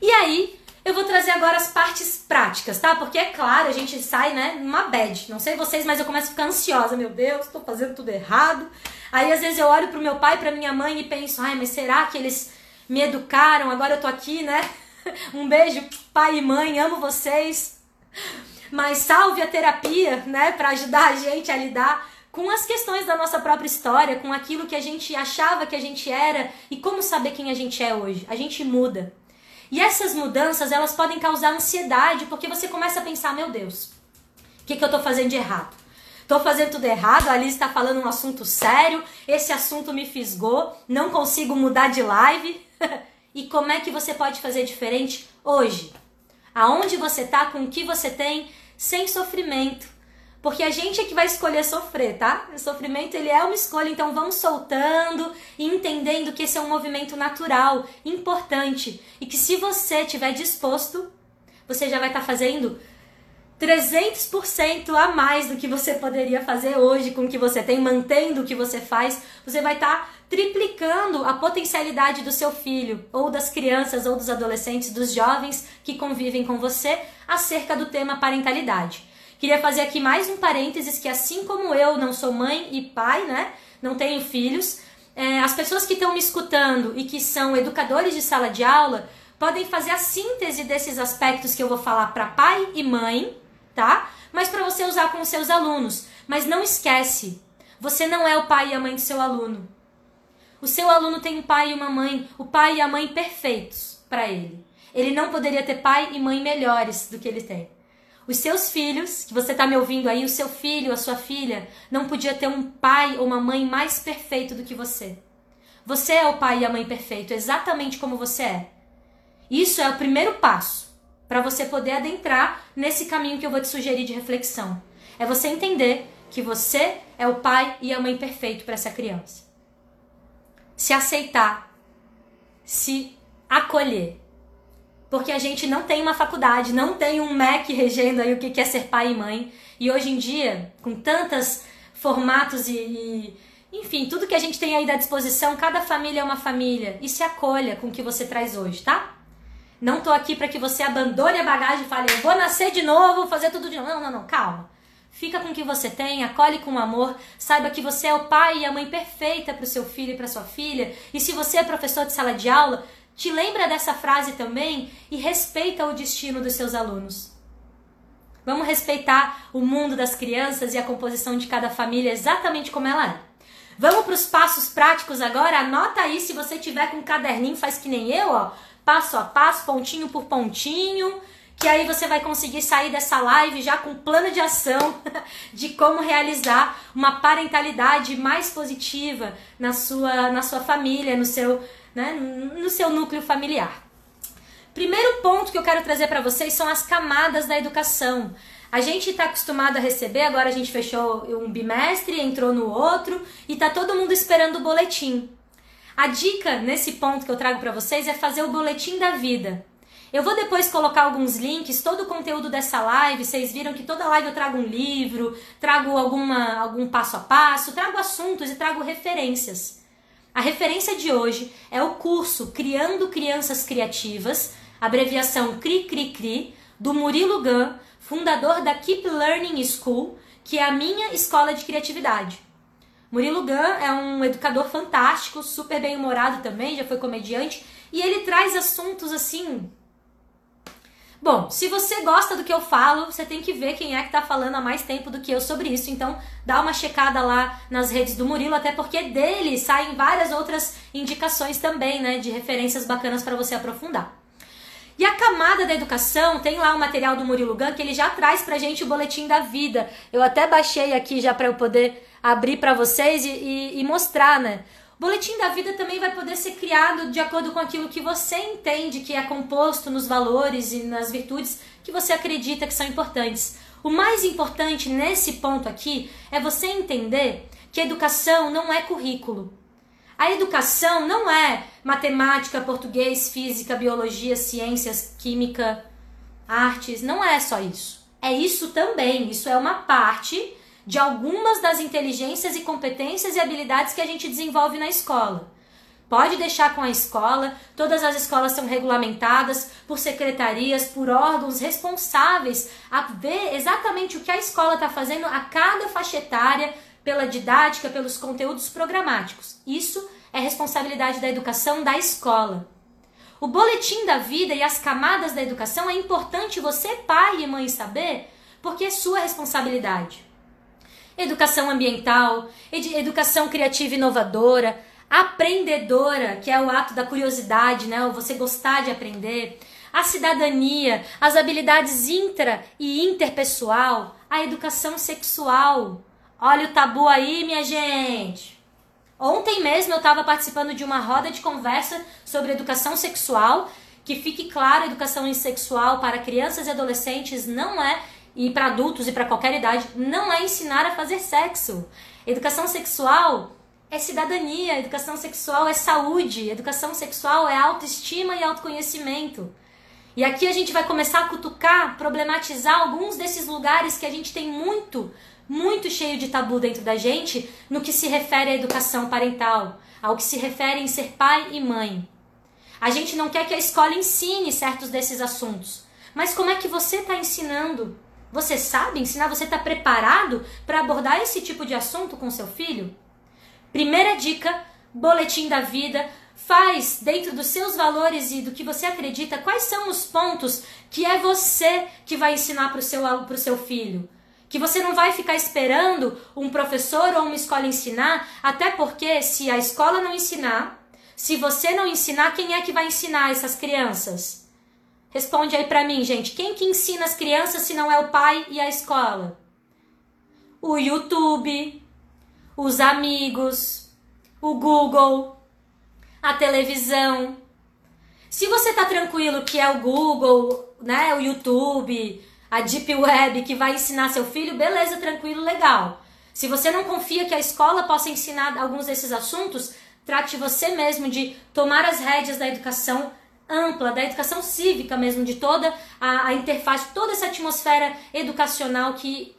E aí, eu vou trazer agora as partes práticas, tá? Porque é claro, a gente sai, né, numa bad. Não sei vocês, mas eu começo a ficar ansiosa. Meu Deus, tô fazendo tudo errado. Aí às vezes eu olho pro meu pai, pra minha mãe e penso: "Ai, mas será que eles me educaram? Agora eu tô aqui, né? Um beijo, pai e mãe, amo vocês." Mas salve a terapia, né, para ajudar a gente a lidar com as questões da nossa própria história, com aquilo que a gente achava que a gente era e como saber quem a gente é hoje. A gente muda. E essas mudanças, elas podem causar ansiedade, porque você começa a pensar, meu Deus, o que, que eu tô fazendo de errado? Tô fazendo tudo errado, a Alice está falando um assunto sério, esse assunto me fisgou, não consigo mudar de live. e como é que você pode fazer diferente hoje? Aonde você tá, com o que você tem, sem sofrimento. Porque a gente é que vai escolher sofrer, tá? O sofrimento ele é uma escolha, então vamos soltando e entendendo que esse é um movimento natural, importante e que se você estiver disposto, você já vai estar tá fazendo 300% a mais do que você poderia fazer hoje com o que você tem, mantendo o que você faz, você vai estar tá triplicando a potencialidade do seu filho, ou das crianças, ou dos adolescentes, dos jovens que convivem com você acerca do tema parentalidade. Queria fazer aqui mais um parênteses que assim como eu não sou mãe e pai, né, não tenho filhos, é, as pessoas que estão me escutando e que são educadores de sala de aula, podem fazer a síntese desses aspectos que eu vou falar para pai e mãe, tá? Mas para você usar com os seus alunos. Mas não esquece, você não é o pai e a mãe do seu aluno. O seu aluno tem um pai e uma mãe, o pai e a mãe perfeitos para ele. Ele não poderia ter pai e mãe melhores do que ele tem. Os seus filhos, que você está me ouvindo aí, o seu filho, a sua filha, não podia ter um pai ou uma mãe mais perfeito do que você. Você é o pai e a mãe perfeito, exatamente como você é. Isso é o primeiro passo para você poder adentrar nesse caminho que eu vou te sugerir de reflexão. É você entender que você é o pai e a mãe perfeito para essa criança. Se aceitar, se acolher. Porque a gente não tem uma faculdade, não tem um MEC regendo aí o que é ser pai e mãe. E hoje em dia, com tantos formatos e, e enfim, tudo que a gente tem aí à disposição, cada família é uma família. E se acolha com o que você traz hoje, tá? Não tô aqui para que você abandone a bagagem e fale, eu vou nascer de novo, vou fazer tudo de novo. Não, não, não, calma. Fica com o que você tem, acolhe com amor, saiba que você é o pai e a mãe perfeita para o seu filho e para sua filha. E se você é professor de sala de aula, te lembra dessa frase também e respeita o destino dos seus alunos. Vamos respeitar o mundo das crianças e a composição de cada família exatamente como ela é. Vamos para os passos práticos agora? Anota aí se você tiver com um caderninho, faz que nem eu, ó passo a passo, pontinho por pontinho, que aí você vai conseguir sair dessa live já com um plano de ação de como realizar uma parentalidade mais positiva na sua, na sua família, no seu, né, no seu núcleo familiar. Primeiro ponto que eu quero trazer para vocês são as camadas da educação. A gente está acostumado a receber, agora a gente fechou um bimestre, entrou no outro e está todo mundo esperando o boletim. A dica nesse ponto que eu trago para vocês é fazer o boletim da vida. Eu vou depois colocar alguns links, todo o conteúdo dessa live. Vocês viram que toda live eu trago um livro, trago alguma, algum passo a passo, trago assuntos e trago referências. A referência de hoje é o curso Criando Crianças Criativas, abreviação CRI CRI CRI, do Murilo Gun, fundador da Keep Learning School, que é a minha escola de criatividade. Murilo Gun é um educador fantástico, super bem-humorado também, já foi comediante, e ele traz assuntos assim. Bom, se você gosta do que eu falo, você tem que ver quem é que tá falando há mais tempo do que eu sobre isso. Então, dá uma checada lá nas redes do Murilo, até porque dele saem várias outras indicações também, né, de referências bacanas para você aprofundar. E a camada da educação, tem lá o material do Murilo Gun que ele já traz pra gente o boletim da vida. Eu até baixei aqui já para eu poder abrir para vocês e, e, e mostrar, né? O boletim da vida também vai poder ser criado de acordo com aquilo que você entende que é composto nos valores e nas virtudes que você acredita que são importantes. O mais importante nesse ponto aqui é você entender que educação não é currículo. A educação não é matemática, português, física, biologia, ciências, química, artes. Não é só isso. É isso também. Isso é uma parte de algumas das inteligências e competências e habilidades que a gente desenvolve na escola. Pode deixar com a escola, todas as escolas são regulamentadas por secretarias, por órgãos responsáveis a ver exatamente o que a escola está fazendo a cada faixa etária, pela didática, pelos conteúdos programáticos. Isso é responsabilidade da educação da escola. O boletim da vida e as camadas da educação é importante você, pai e mãe, saber, porque é sua responsabilidade educação ambiental, educação criativa e inovadora, aprendedora, que é o ato da curiosidade, né? Você gostar de aprender, a cidadania, as habilidades intra e interpessoal, a educação sexual. Olha o tabu aí, minha gente. Ontem mesmo eu estava participando de uma roda de conversa sobre educação sexual. Que fique claro, educação sexual para crianças e adolescentes não é e para adultos e para qualquer idade, não é ensinar a fazer sexo. Educação sexual é cidadania, educação sexual é saúde, educação sexual é autoestima e autoconhecimento. E aqui a gente vai começar a cutucar, problematizar alguns desses lugares que a gente tem muito, muito cheio de tabu dentro da gente no que se refere à educação parental, ao que se refere em ser pai e mãe. A gente não quer que a escola ensine certos desses assuntos, mas como é que você está ensinando? Você sabe ensinar? Você está preparado para abordar esse tipo de assunto com seu filho? Primeira dica: boletim da vida. faz dentro dos seus valores e do que você acredita, quais são os pontos que é você que vai ensinar para o seu, pro seu filho. Que você não vai ficar esperando um professor ou uma escola ensinar, até porque se a escola não ensinar, se você não ensinar, quem é que vai ensinar essas crianças? Responde aí para mim, gente. Quem que ensina as crianças se não é o pai e a escola? O YouTube, os amigos, o Google, a televisão. Se você tá tranquilo que é o Google, né, o YouTube, a Deep Web que vai ensinar seu filho, beleza, tranquilo, legal. Se você não confia que a escola possa ensinar alguns desses assuntos, trate você mesmo de tomar as rédeas da educação ampla, da educação cívica mesmo, de toda a, a interface, toda essa atmosfera educacional que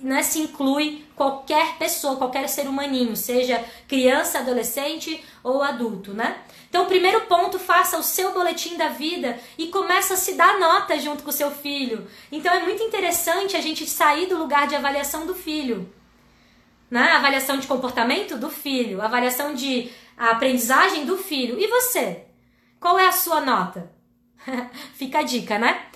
né, se inclui qualquer pessoa, qualquer ser humaninho, seja criança, adolescente ou adulto, né? Então, primeiro ponto, faça o seu boletim da vida e começa a se dar nota junto com o seu filho. Então, é muito interessante a gente sair do lugar de avaliação do filho. Né? Avaliação de comportamento do filho, avaliação de aprendizagem do filho. E você? Qual é a sua nota? Fica a dica, né?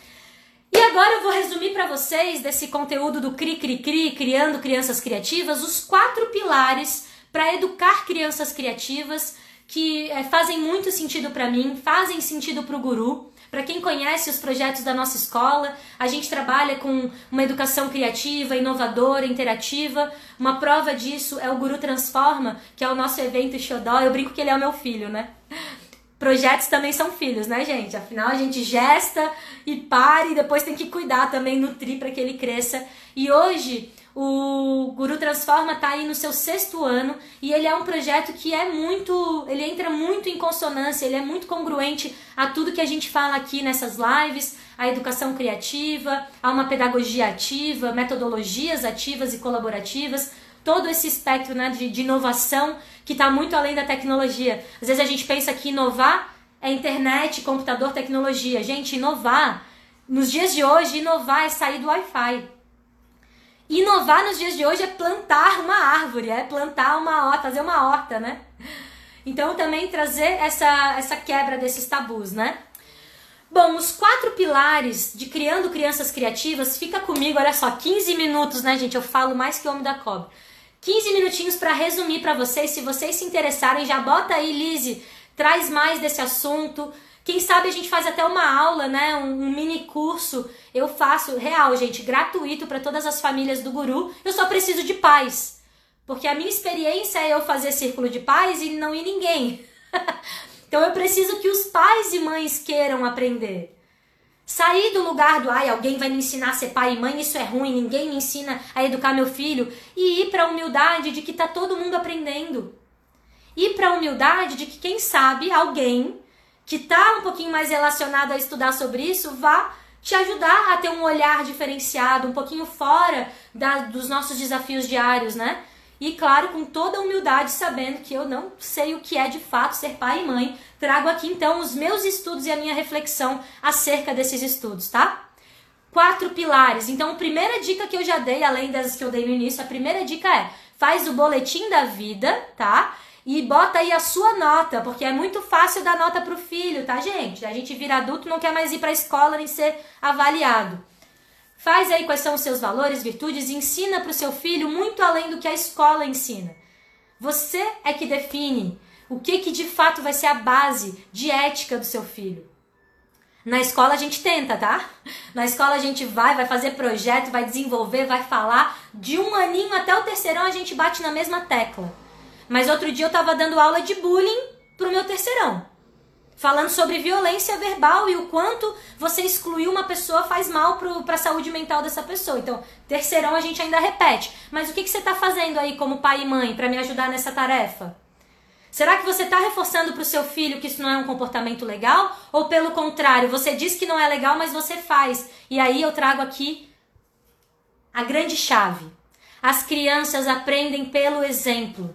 E agora eu vou resumir para vocês desse conteúdo do Cri Cri Cri, criando crianças criativas, os quatro pilares para educar crianças criativas que é, fazem muito sentido para mim, fazem sentido para o guru. Para quem conhece os projetos da nossa escola, a gente trabalha com uma educação criativa, inovadora, interativa. Uma prova disso é o Guru Transforma, que é o nosso evento Xodó. Eu brinco que ele é o meu filho, né? Projetos também são filhos, né, gente? Afinal, a gente gesta e para e depois tem que cuidar também, nutrir para que ele cresça. E hoje o Guru Transforma está aí no seu sexto ano e ele é um projeto que é muito, ele entra muito em consonância, ele é muito congruente a tudo que a gente fala aqui nessas lives, a educação criativa, a uma pedagogia ativa, metodologias ativas e colaborativas, todo esse espectro né, de, de inovação que está muito além da tecnologia. Às vezes a gente pensa que inovar é internet, computador, tecnologia. Gente, inovar, nos dias de hoje, inovar é sair do Wi-Fi. Inovar nos dias de hoje é plantar uma árvore, é plantar uma horta, fazer uma horta, né? Então também trazer essa, essa quebra desses tabus, né? Bom, os quatro pilares de criando crianças criativas, fica comigo, olha só, 15 minutos, né, gente? Eu falo mais que homem da cobra. 15 minutinhos para resumir para vocês, se vocês se interessarem, já bota aí, Lise, traz mais desse assunto. Quem sabe a gente faz até uma aula, né? Um, um mini curso. Eu faço real, gente, gratuito para todas as famílias do Guru. Eu só preciso de paz. Porque a minha experiência é eu fazer círculo de paz e não ir ninguém. então eu preciso que os pais e mães queiram aprender. Sair do lugar do ai, alguém vai me ensinar a ser pai e mãe, isso é ruim, ninguém me ensina a educar meu filho, e ir para a humildade de que tá todo mundo aprendendo. Ir para a humildade de que quem sabe alguém que está um pouquinho mais relacionado a estudar sobre isso, vá te ajudar a ter um olhar diferenciado, um pouquinho fora da, dos nossos desafios diários, né? E claro, com toda humildade, sabendo que eu não sei o que é de fato ser pai e mãe, trago aqui então os meus estudos e a minha reflexão acerca desses estudos, tá? Quatro pilares. Então, a primeira dica que eu já dei, além das que eu dei no início, a primeira dica é: faz o boletim da vida, tá? E bota aí a sua nota, porque é muito fácil dar nota pro filho, tá, gente? A gente vira adulto, não quer mais ir pra escola nem ser avaliado. Faz aí quais são os seus valores, virtudes e ensina pro seu filho muito além do que a escola ensina. Você é que define o que, que de fato vai ser a base de ética do seu filho. Na escola a gente tenta, tá? Na escola a gente vai, vai fazer projeto, vai desenvolver, vai falar. De um aninho até o terceirão a gente bate na mesma tecla. Mas outro dia eu tava dando aula de bullying pro meu terceirão. Falando sobre violência verbal e o quanto você excluir uma pessoa faz mal para a saúde mental dessa pessoa. Então, terceirão a gente ainda repete. Mas o que, que você está fazendo aí como pai e mãe para me ajudar nessa tarefa? Será que você está reforçando para o seu filho que isso não é um comportamento legal? Ou pelo contrário, você diz que não é legal, mas você faz? E aí eu trago aqui a grande chave. As crianças aprendem pelo exemplo.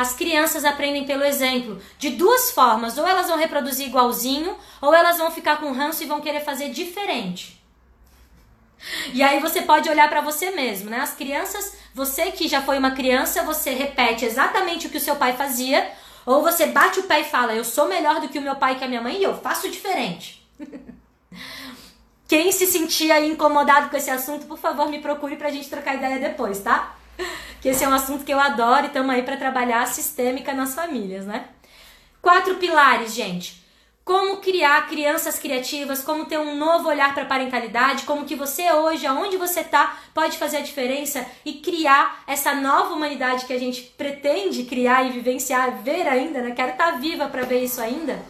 As crianças aprendem pelo exemplo, de duas formas, ou elas vão reproduzir igualzinho, ou elas vão ficar com ranço e vão querer fazer diferente. E aí você pode olhar para você mesmo, né? As crianças, você que já foi uma criança, você repete exatamente o que o seu pai fazia, Ou você bate o pé e fala: Eu sou melhor do que o meu pai e que a minha mãe e eu faço diferente. Quem se sentia incomodado com esse assunto, por favor, me procure pra gente trocar ideia depois, tá? Que esse é um assunto que eu adoro e estamos aí para trabalhar a sistêmica nas famílias, né? Quatro pilares, gente. Como criar crianças criativas, como ter um novo olhar para a parentalidade, como que você hoje, aonde você tá, pode fazer a diferença e criar essa nova humanidade que a gente pretende criar e vivenciar, ver ainda, né? Quero estar tá viva para ver isso ainda.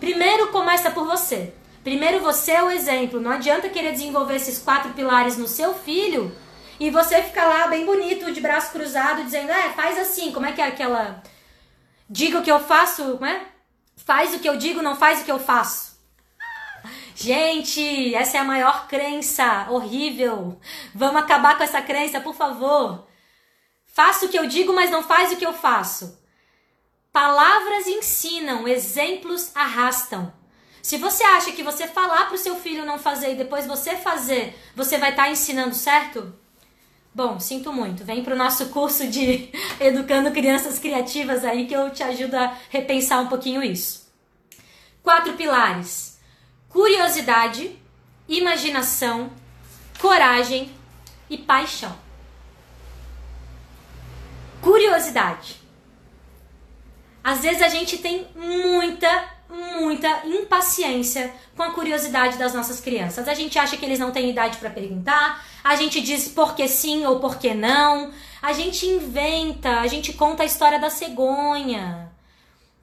Primeiro começa por você. Primeiro você é o exemplo. Não adianta querer desenvolver esses quatro pilares no seu filho e você ficar lá bem bonito, de braço cruzado, dizendo, é, faz assim. Como é que é aquela. Diga o que eu faço, né? Faz o que eu digo, não faz o que eu faço. Gente, essa é a maior crença horrível. Vamos acabar com essa crença, por favor. Faça o que eu digo, mas não faz o que eu faço. Palavras ensinam, exemplos arrastam. Se você acha que você falar para o seu filho não fazer e depois você fazer, você vai estar tá ensinando certo? Bom, sinto muito. Vem para o nosso curso de Educando Crianças Criativas aí que eu te ajudo a repensar um pouquinho isso. Quatro pilares: curiosidade, imaginação, coragem e paixão. Curiosidade. Às vezes a gente tem muita muita impaciência com a curiosidade das nossas crianças. A gente acha que eles não têm idade para perguntar, a gente diz por que sim ou por que não, a gente inventa, a gente conta a história da cegonha.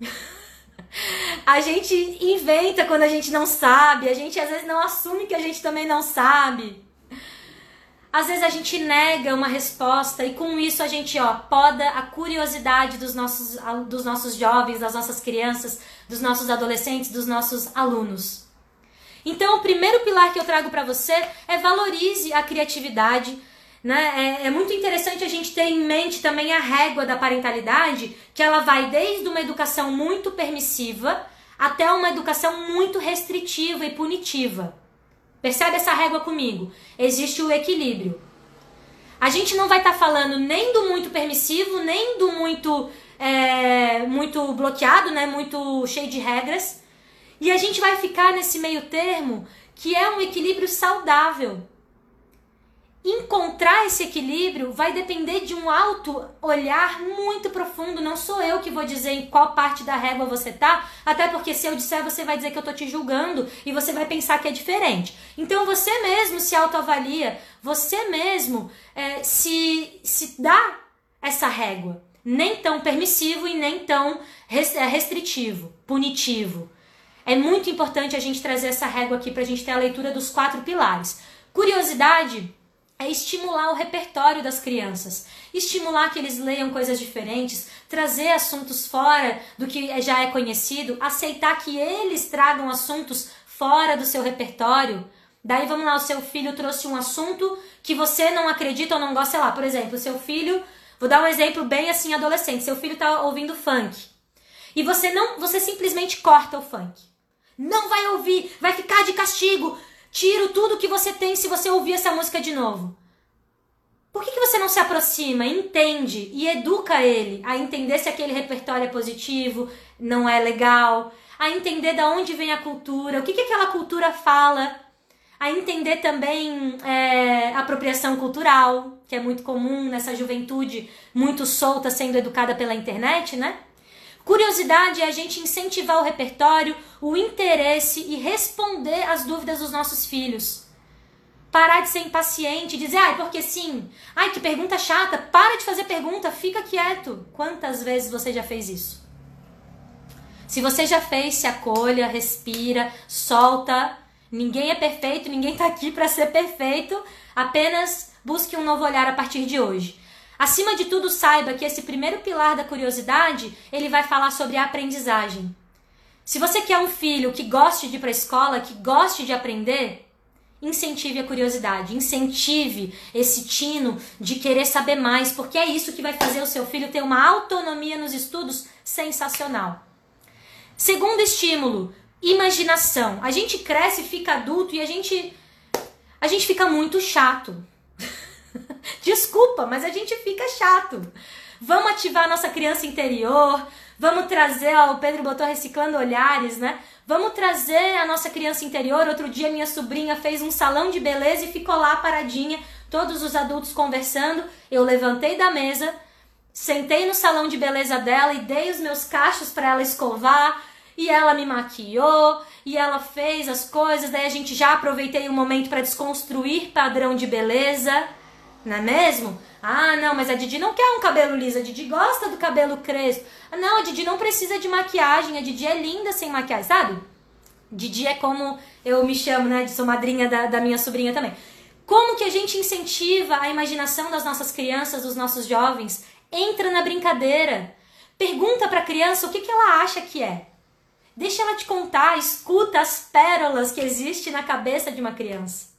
a gente inventa quando a gente não sabe, a gente às vezes não assume que a gente também não sabe. Às vezes a gente nega uma resposta e com isso a gente, ó, poda a curiosidade dos nossos, dos nossos jovens, das nossas crianças, dos nossos adolescentes, dos nossos alunos. Então, o primeiro pilar que eu trago para você é valorize a criatividade. Né? É, é muito interessante a gente ter em mente também a régua da parentalidade, que ela vai desde uma educação muito permissiva até uma educação muito restritiva e punitiva. Percebe essa régua comigo? Existe o equilíbrio. A gente não vai estar tá falando nem do muito permissivo, nem do muito é, muito bloqueado, né? Muito cheio de regras. E a gente vai ficar nesse meio termo que é um equilíbrio saudável encontrar esse equilíbrio vai depender de um alto olhar muito profundo. Não sou eu que vou dizer em qual parte da régua você tá, até porque se eu disser, você vai dizer que eu tô te julgando e você vai pensar que é diferente. Então você mesmo se autoavalia, você mesmo é, se, se dá essa régua. Nem tão permissivo e nem tão é, restritivo, punitivo. É muito importante a gente trazer essa régua aqui para a gente ter a leitura dos quatro pilares. Curiosidade é estimular o repertório das crianças, estimular que eles leiam coisas diferentes, trazer assuntos fora do que já é conhecido, aceitar que eles tragam assuntos fora do seu repertório. Daí vamos lá, o seu filho trouxe um assunto que você não acredita ou não gosta, sei lá, por exemplo, o seu filho, vou dar um exemplo bem assim adolescente, seu filho tá ouvindo funk. E você não, você simplesmente corta o funk. Não vai ouvir, vai ficar de castigo. Tiro tudo que você tem se você ouvir essa música de novo. Por que, que você não se aproxima, entende e educa ele a entender se aquele repertório é positivo, não é legal, a entender da onde vem a cultura, o que, que aquela cultura fala, a entender também é, apropriação cultural, que é muito comum nessa juventude muito solta sendo educada pela internet, né? Curiosidade é a gente incentivar o repertório, o interesse e responder às dúvidas dos nossos filhos. Parar de ser impaciente, dizer, ai, porque sim. Ai, que pergunta chata. Para de fazer pergunta, fica quieto. Quantas vezes você já fez isso? Se você já fez, se acolha, respira, solta. Ninguém é perfeito, ninguém tá aqui para ser perfeito. Apenas busque um novo olhar a partir de hoje. Acima de tudo, saiba que esse primeiro pilar da curiosidade, ele vai falar sobre a aprendizagem. Se você quer um filho que goste de ir para a escola, que goste de aprender, incentive a curiosidade, incentive esse tino de querer saber mais, porque é isso que vai fazer o seu filho ter uma autonomia nos estudos sensacional. Segundo estímulo, imaginação. A gente cresce, fica adulto e a gente a gente fica muito chato. Desculpa, mas a gente fica chato. Vamos ativar nossa criança interior, Vamos trazer, ó, o Pedro botou reciclando olhares, né? Vamos trazer a nossa criança interior. Outro dia minha sobrinha fez um salão de beleza e ficou lá paradinha, todos os adultos conversando. Eu levantei da mesa, sentei no salão de beleza dela e dei os meus cachos para ela escovar. E ela me maquiou, e ela fez as coisas, daí a gente já aproveitei o momento para desconstruir padrão de beleza, não é mesmo? Ah, não, mas a Didi não quer um cabelo liso, a Didi gosta do cabelo crespo. Ah, não, a Didi não precisa de maquiagem, a Didi é linda sem maquiagem, sabe? Didi é como eu me chamo, né? Sou madrinha da, da minha sobrinha também. Como que a gente incentiva a imaginação das nossas crianças, dos nossos jovens? Entra na brincadeira. Pergunta para a criança o que, que ela acha que é. Deixa ela te contar, escuta as pérolas que existem na cabeça de uma criança.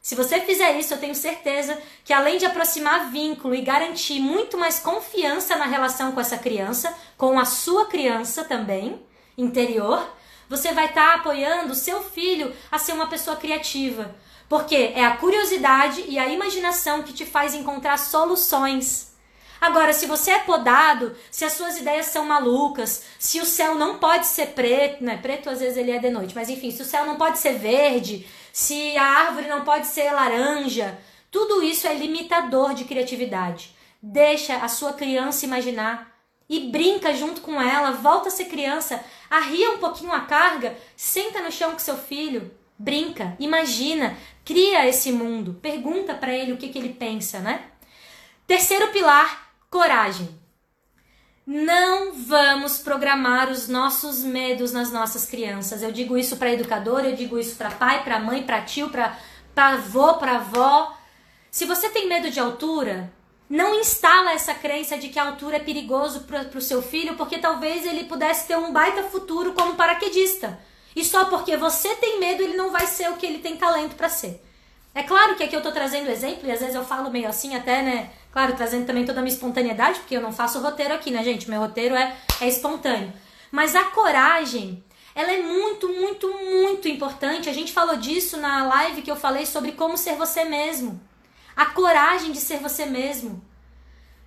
Se você fizer isso, eu tenho certeza que além de aproximar vínculo e garantir muito mais confiança na relação com essa criança, com a sua criança também, interior, você vai estar tá apoiando o seu filho a ser uma pessoa criativa. Porque é a curiosidade e a imaginação que te faz encontrar soluções. Agora, se você é podado, se as suas ideias são malucas, se o céu não pode ser preto, né? Preto às vezes ele é de noite, mas enfim, se o céu não pode ser verde, se a árvore não pode ser laranja. Tudo isso é limitador de criatividade. Deixa a sua criança imaginar e brinca junto com ela, volta a ser criança, arria um pouquinho a carga, senta no chão com seu filho, brinca, imagina, cria esse mundo, pergunta para ele o que, que ele pensa, né? Terceiro pilar, coragem. Não vamos programar os nossos medos nas nossas crianças. Eu digo isso para educador, eu digo isso para pai, para mãe, para tio, para avô, para avó. Se você tem medo de altura, não instala essa crença de que a altura é perigoso para o seu filho, porque talvez ele pudesse ter um baita futuro como paraquedista. E só porque você tem medo, ele não vai ser o que ele tem talento para ser. É claro que aqui eu estou trazendo exemplo, e às vezes eu falo meio assim, até, né? Claro, trazendo também toda a minha espontaneidade, porque eu não faço roteiro aqui, né, gente? Meu roteiro é, é espontâneo. Mas a coragem, ela é muito, muito, muito importante. A gente falou disso na live que eu falei sobre como ser você mesmo. A coragem de ser você mesmo.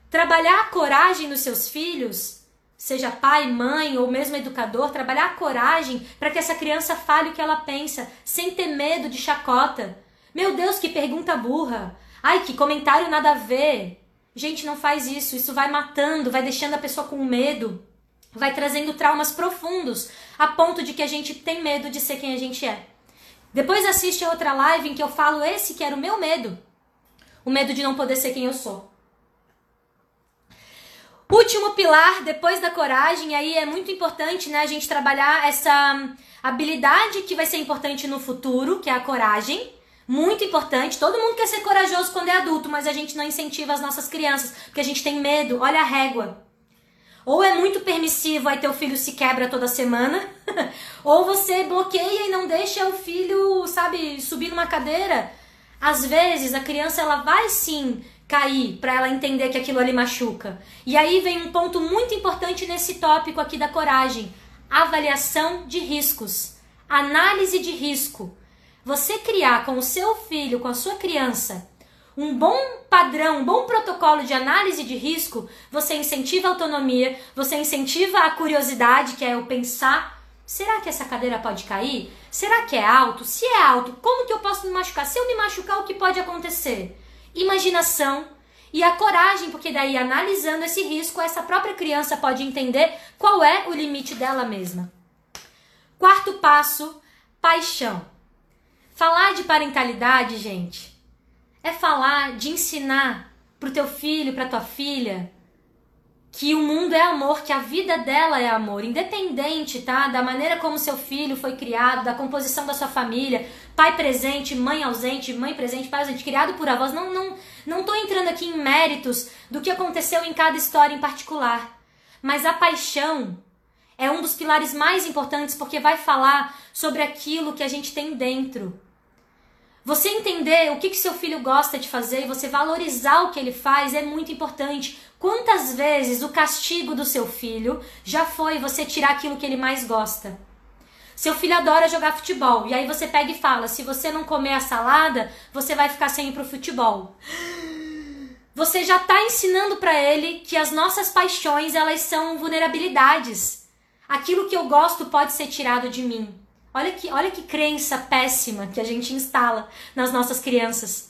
Trabalhar a coragem nos seus filhos, seja pai, mãe ou mesmo educador, trabalhar a coragem para que essa criança fale o que ela pensa, sem ter medo de chacota. Meu Deus, que pergunta burra! Ai, que comentário nada a ver. Gente, não faz isso. Isso vai matando, vai deixando a pessoa com medo, vai trazendo traumas profundos, a ponto de que a gente tem medo de ser quem a gente é. Depois assiste a outra live em que eu falo esse que era o meu medo. O medo de não poder ser quem eu sou. Último pilar, depois da coragem, aí é muito importante, né, a gente trabalhar essa habilidade que vai ser importante no futuro, que é a coragem. Muito importante. Todo mundo quer ser corajoso quando é adulto, mas a gente não incentiva as nossas crianças, porque a gente tem medo. Olha a régua. Ou é muito permissivo, aí teu filho se quebra toda semana, ou você bloqueia e não deixa o filho, sabe, subir numa cadeira. Às vezes a criança ela vai sim cair para ela entender que aquilo ali machuca. E aí vem um ponto muito importante nesse tópico aqui da coragem: avaliação de riscos, análise de risco você criar com o seu filho, com a sua criança, um bom padrão, um bom protocolo de análise de risco, você incentiva a autonomia, você incentiva a curiosidade, que é o pensar: será que essa cadeira pode cair? Será que é alto? Se é alto, como que eu posso me machucar? Se eu me machucar, o que pode acontecer? Imaginação e a coragem, porque daí analisando esse risco, essa própria criança pode entender qual é o limite dela mesma. Quarto passo, paixão. Falar de parentalidade, gente, é falar de ensinar pro teu filho, pra tua filha, que o mundo é amor, que a vida dela é amor, independente, tá? Da maneira como seu filho foi criado, da composição da sua família, pai presente, mãe ausente, mãe presente, pai ausente, criado por avós. Não, não, não tô entrando aqui em méritos do que aconteceu em cada história em particular. Mas a paixão é um dos pilares mais importantes porque vai falar sobre aquilo que a gente tem dentro. Você entender o que, que seu filho gosta de fazer e você valorizar o que ele faz é muito importante. Quantas vezes o castigo do seu filho já foi você tirar aquilo que ele mais gosta? Seu filho adora jogar futebol e aí você pega e fala: se você não comer a salada, você vai ficar sem ir pro futebol. você já está ensinando para ele que as nossas paixões elas são vulnerabilidades. Aquilo que eu gosto pode ser tirado de mim. Olha que, olha que crença péssima que a gente instala nas nossas crianças.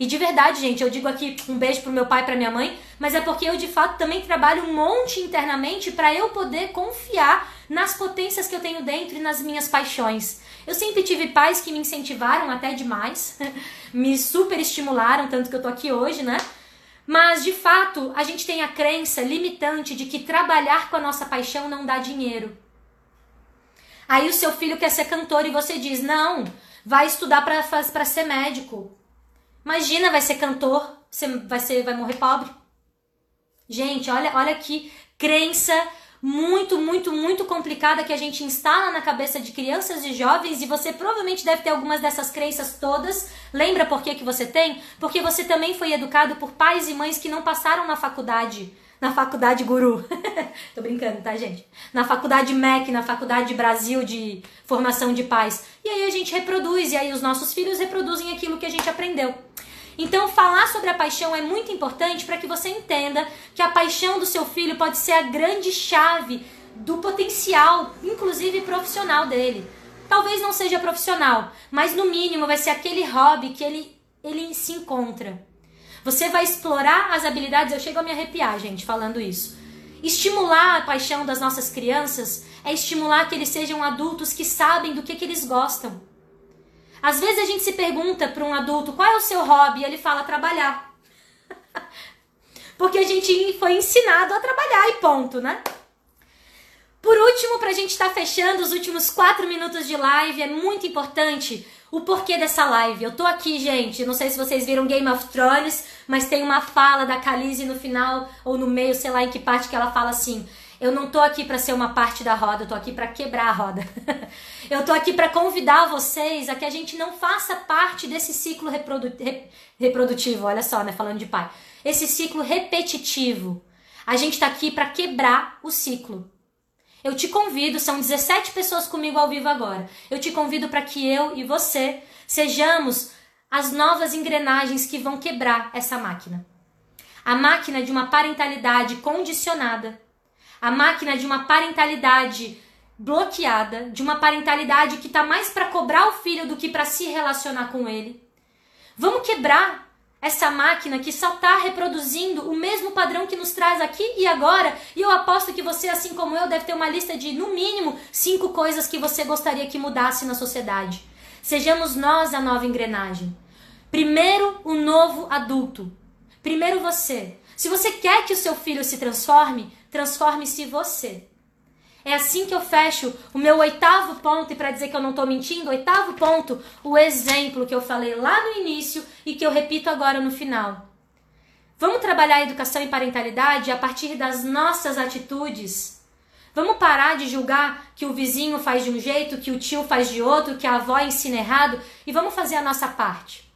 E de verdade, gente, eu digo aqui um beijo pro meu pai e pra minha mãe, mas é porque eu de fato também trabalho um monte internamente para eu poder confiar nas potências que eu tenho dentro e nas minhas paixões. Eu sempre tive pais que me incentivaram até demais, me super estimularam, tanto que eu tô aqui hoje, né? Mas, de fato, a gente tem a crença limitante de que trabalhar com a nossa paixão não dá dinheiro. Aí o seu filho quer ser cantor e você diz: não, vai estudar para ser médico. Imagina, vai ser cantor, você vai, ser, vai morrer pobre. Gente, olha, olha que crença muito, muito, muito complicada que a gente instala na cabeça de crianças e jovens e você provavelmente deve ter algumas dessas crenças todas. Lembra por que, que você tem? Porque você também foi educado por pais e mães que não passaram na faculdade. Na faculdade Guru. Tô brincando, tá, gente? Na faculdade MEC, na faculdade Brasil de formação de pais. E aí a gente reproduz, e aí os nossos filhos reproduzem aquilo que a gente aprendeu. Então, falar sobre a paixão é muito importante para que você entenda que a paixão do seu filho pode ser a grande chave do potencial, inclusive profissional dele. Talvez não seja profissional, mas no mínimo vai ser aquele hobby que ele, ele se encontra. Você vai explorar as habilidades. Eu chego a me arrepiar, gente, falando isso. Estimular a paixão das nossas crianças é estimular que eles sejam adultos que sabem do que, que eles gostam. Às vezes a gente se pergunta para um adulto qual é o seu hobby e ele fala trabalhar. Porque a gente foi ensinado a trabalhar e ponto, né? Por último, para a gente estar tá fechando os últimos quatro minutos de live, é muito importante o porquê dessa live. Eu tô aqui, gente, não sei se vocês viram Game of Thrones, mas tem uma fala da Khaleesi no final ou no meio, sei lá em que parte que ela fala assim: eu não tô aqui para ser uma parte da roda, eu tô aqui para quebrar a roda. eu tô aqui para convidar vocês a que a gente não faça parte desse ciclo reprodu reprodutivo, olha só, né, falando de pai. Esse ciclo repetitivo. A gente tá aqui para quebrar o ciclo. Eu te convido, são 17 pessoas comigo ao vivo agora. Eu te convido para que eu e você sejamos as novas engrenagens que vão quebrar essa máquina. A máquina de uma parentalidade condicionada a máquina de uma parentalidade bloqueada, de uma parentalidade que está mais para cobrar o filho do que para se relacionar com ele. Vamos quebrar essa máquina que só está reproduzindo o mesmo padrão que nos traz aqui e agora. E eu aposto que você, assim como eu, deve ter uma lista de, no mínimo, cinco coisas que você gostaria que mudasse na sociedade. Sejamos nós a nova engrenagem. Primeiro, o novo adulto. Primeiro você. Se você quer que o seu filho se transforme, transforme-se você. É assim que eu fecho o meu oitavo ponto, e para dizer que eu não estou mentindo, oitavo ponto, o exemplo que eu falei lá no início e que eu repito agora no final. Vamos trabalhar a educação e parentalidade a partir das nossas atitudes. Vamos parar de julgar que o vizinho faz de um jeito, que o tio faz de outro, que a avó ensina errado e vamos fazer a nossa parte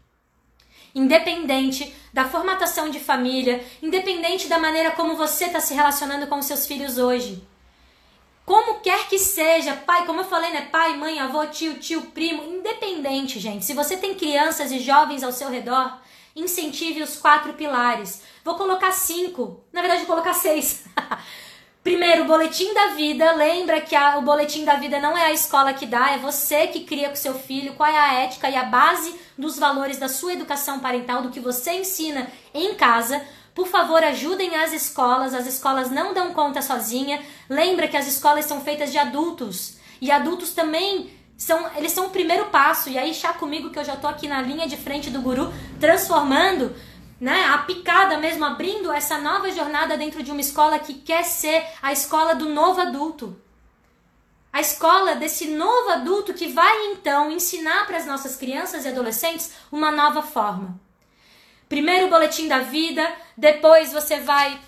independente da formatação de família, independente da maneira como você está se relacionando com os seus filhos hoje. Como quer que seja, pai, como eu falei, né? Pai, mãe, avô, tio, tio, primo, independente, gente. Se você tem crianças e jovens ao seu redor, incentive os quatro pilares. Vou colocar cinco, na verdade, vou colocar seis. Primeiro, o boletim da vida. Lembra que a, o boletim da vida não é a escola que dá, é você que cria com seu filho qual é a ética e a base dos valores da sua educação parental, do que você ensina em casa. Por favor, ajudem as escolas. As escolas não dão conta sozinha. Lembra que as escolas são feitas de adultos e adultos também são eles são o primeiro passo. E aí chá comigo que eu já tô aqui na linha de frente do guru transformando né, a picada mesmo, abrindo essa nova jornada dentro de uma escola que quer ser a escola do novo adulto. A escola desse novo adulto que vai então ensinar para as nossas crianças e adolescentes uma nova forma. Primeiro o boletim da vida, depois você vai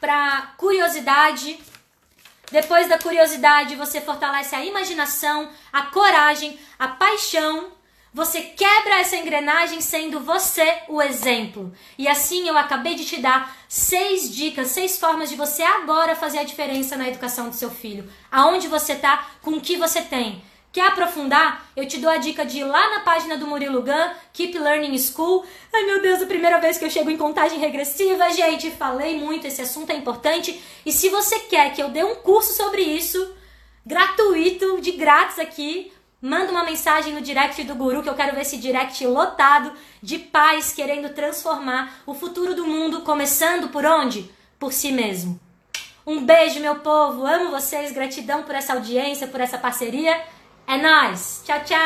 para curiosidade. Depois da curiosidade, você fortalece a imaginação, a coragem, a paixão você quebra essa engrenagem sendo você o exemplo. E assim eu acabei de te dar seis dicas, seis formas de você agora fazer a diferença na educação do seu filho. Aonde você tá, com o que você tem. Quer aprofundar? Eu te dou a dica de ir lá na página do Murilo Gun, Keep Learning School. Ai meu Deus, a primeira vez que eu chego em contagem regressiva, gente, falei muito, esse assunto é importante. E se você quer que eu dê um curso sobre isso, gratuito, de grátis aqui, manda uma mensagem no direct do Guru, que eu quero ver esse direct lotado de pais querendo transformar o futuro do mundo, começando por onde? Por si mesmo. Um beijo, meu povo. Amo vocês. Gratidão por essa audiência, por essa parceria. É nóis. Tchau, tchau.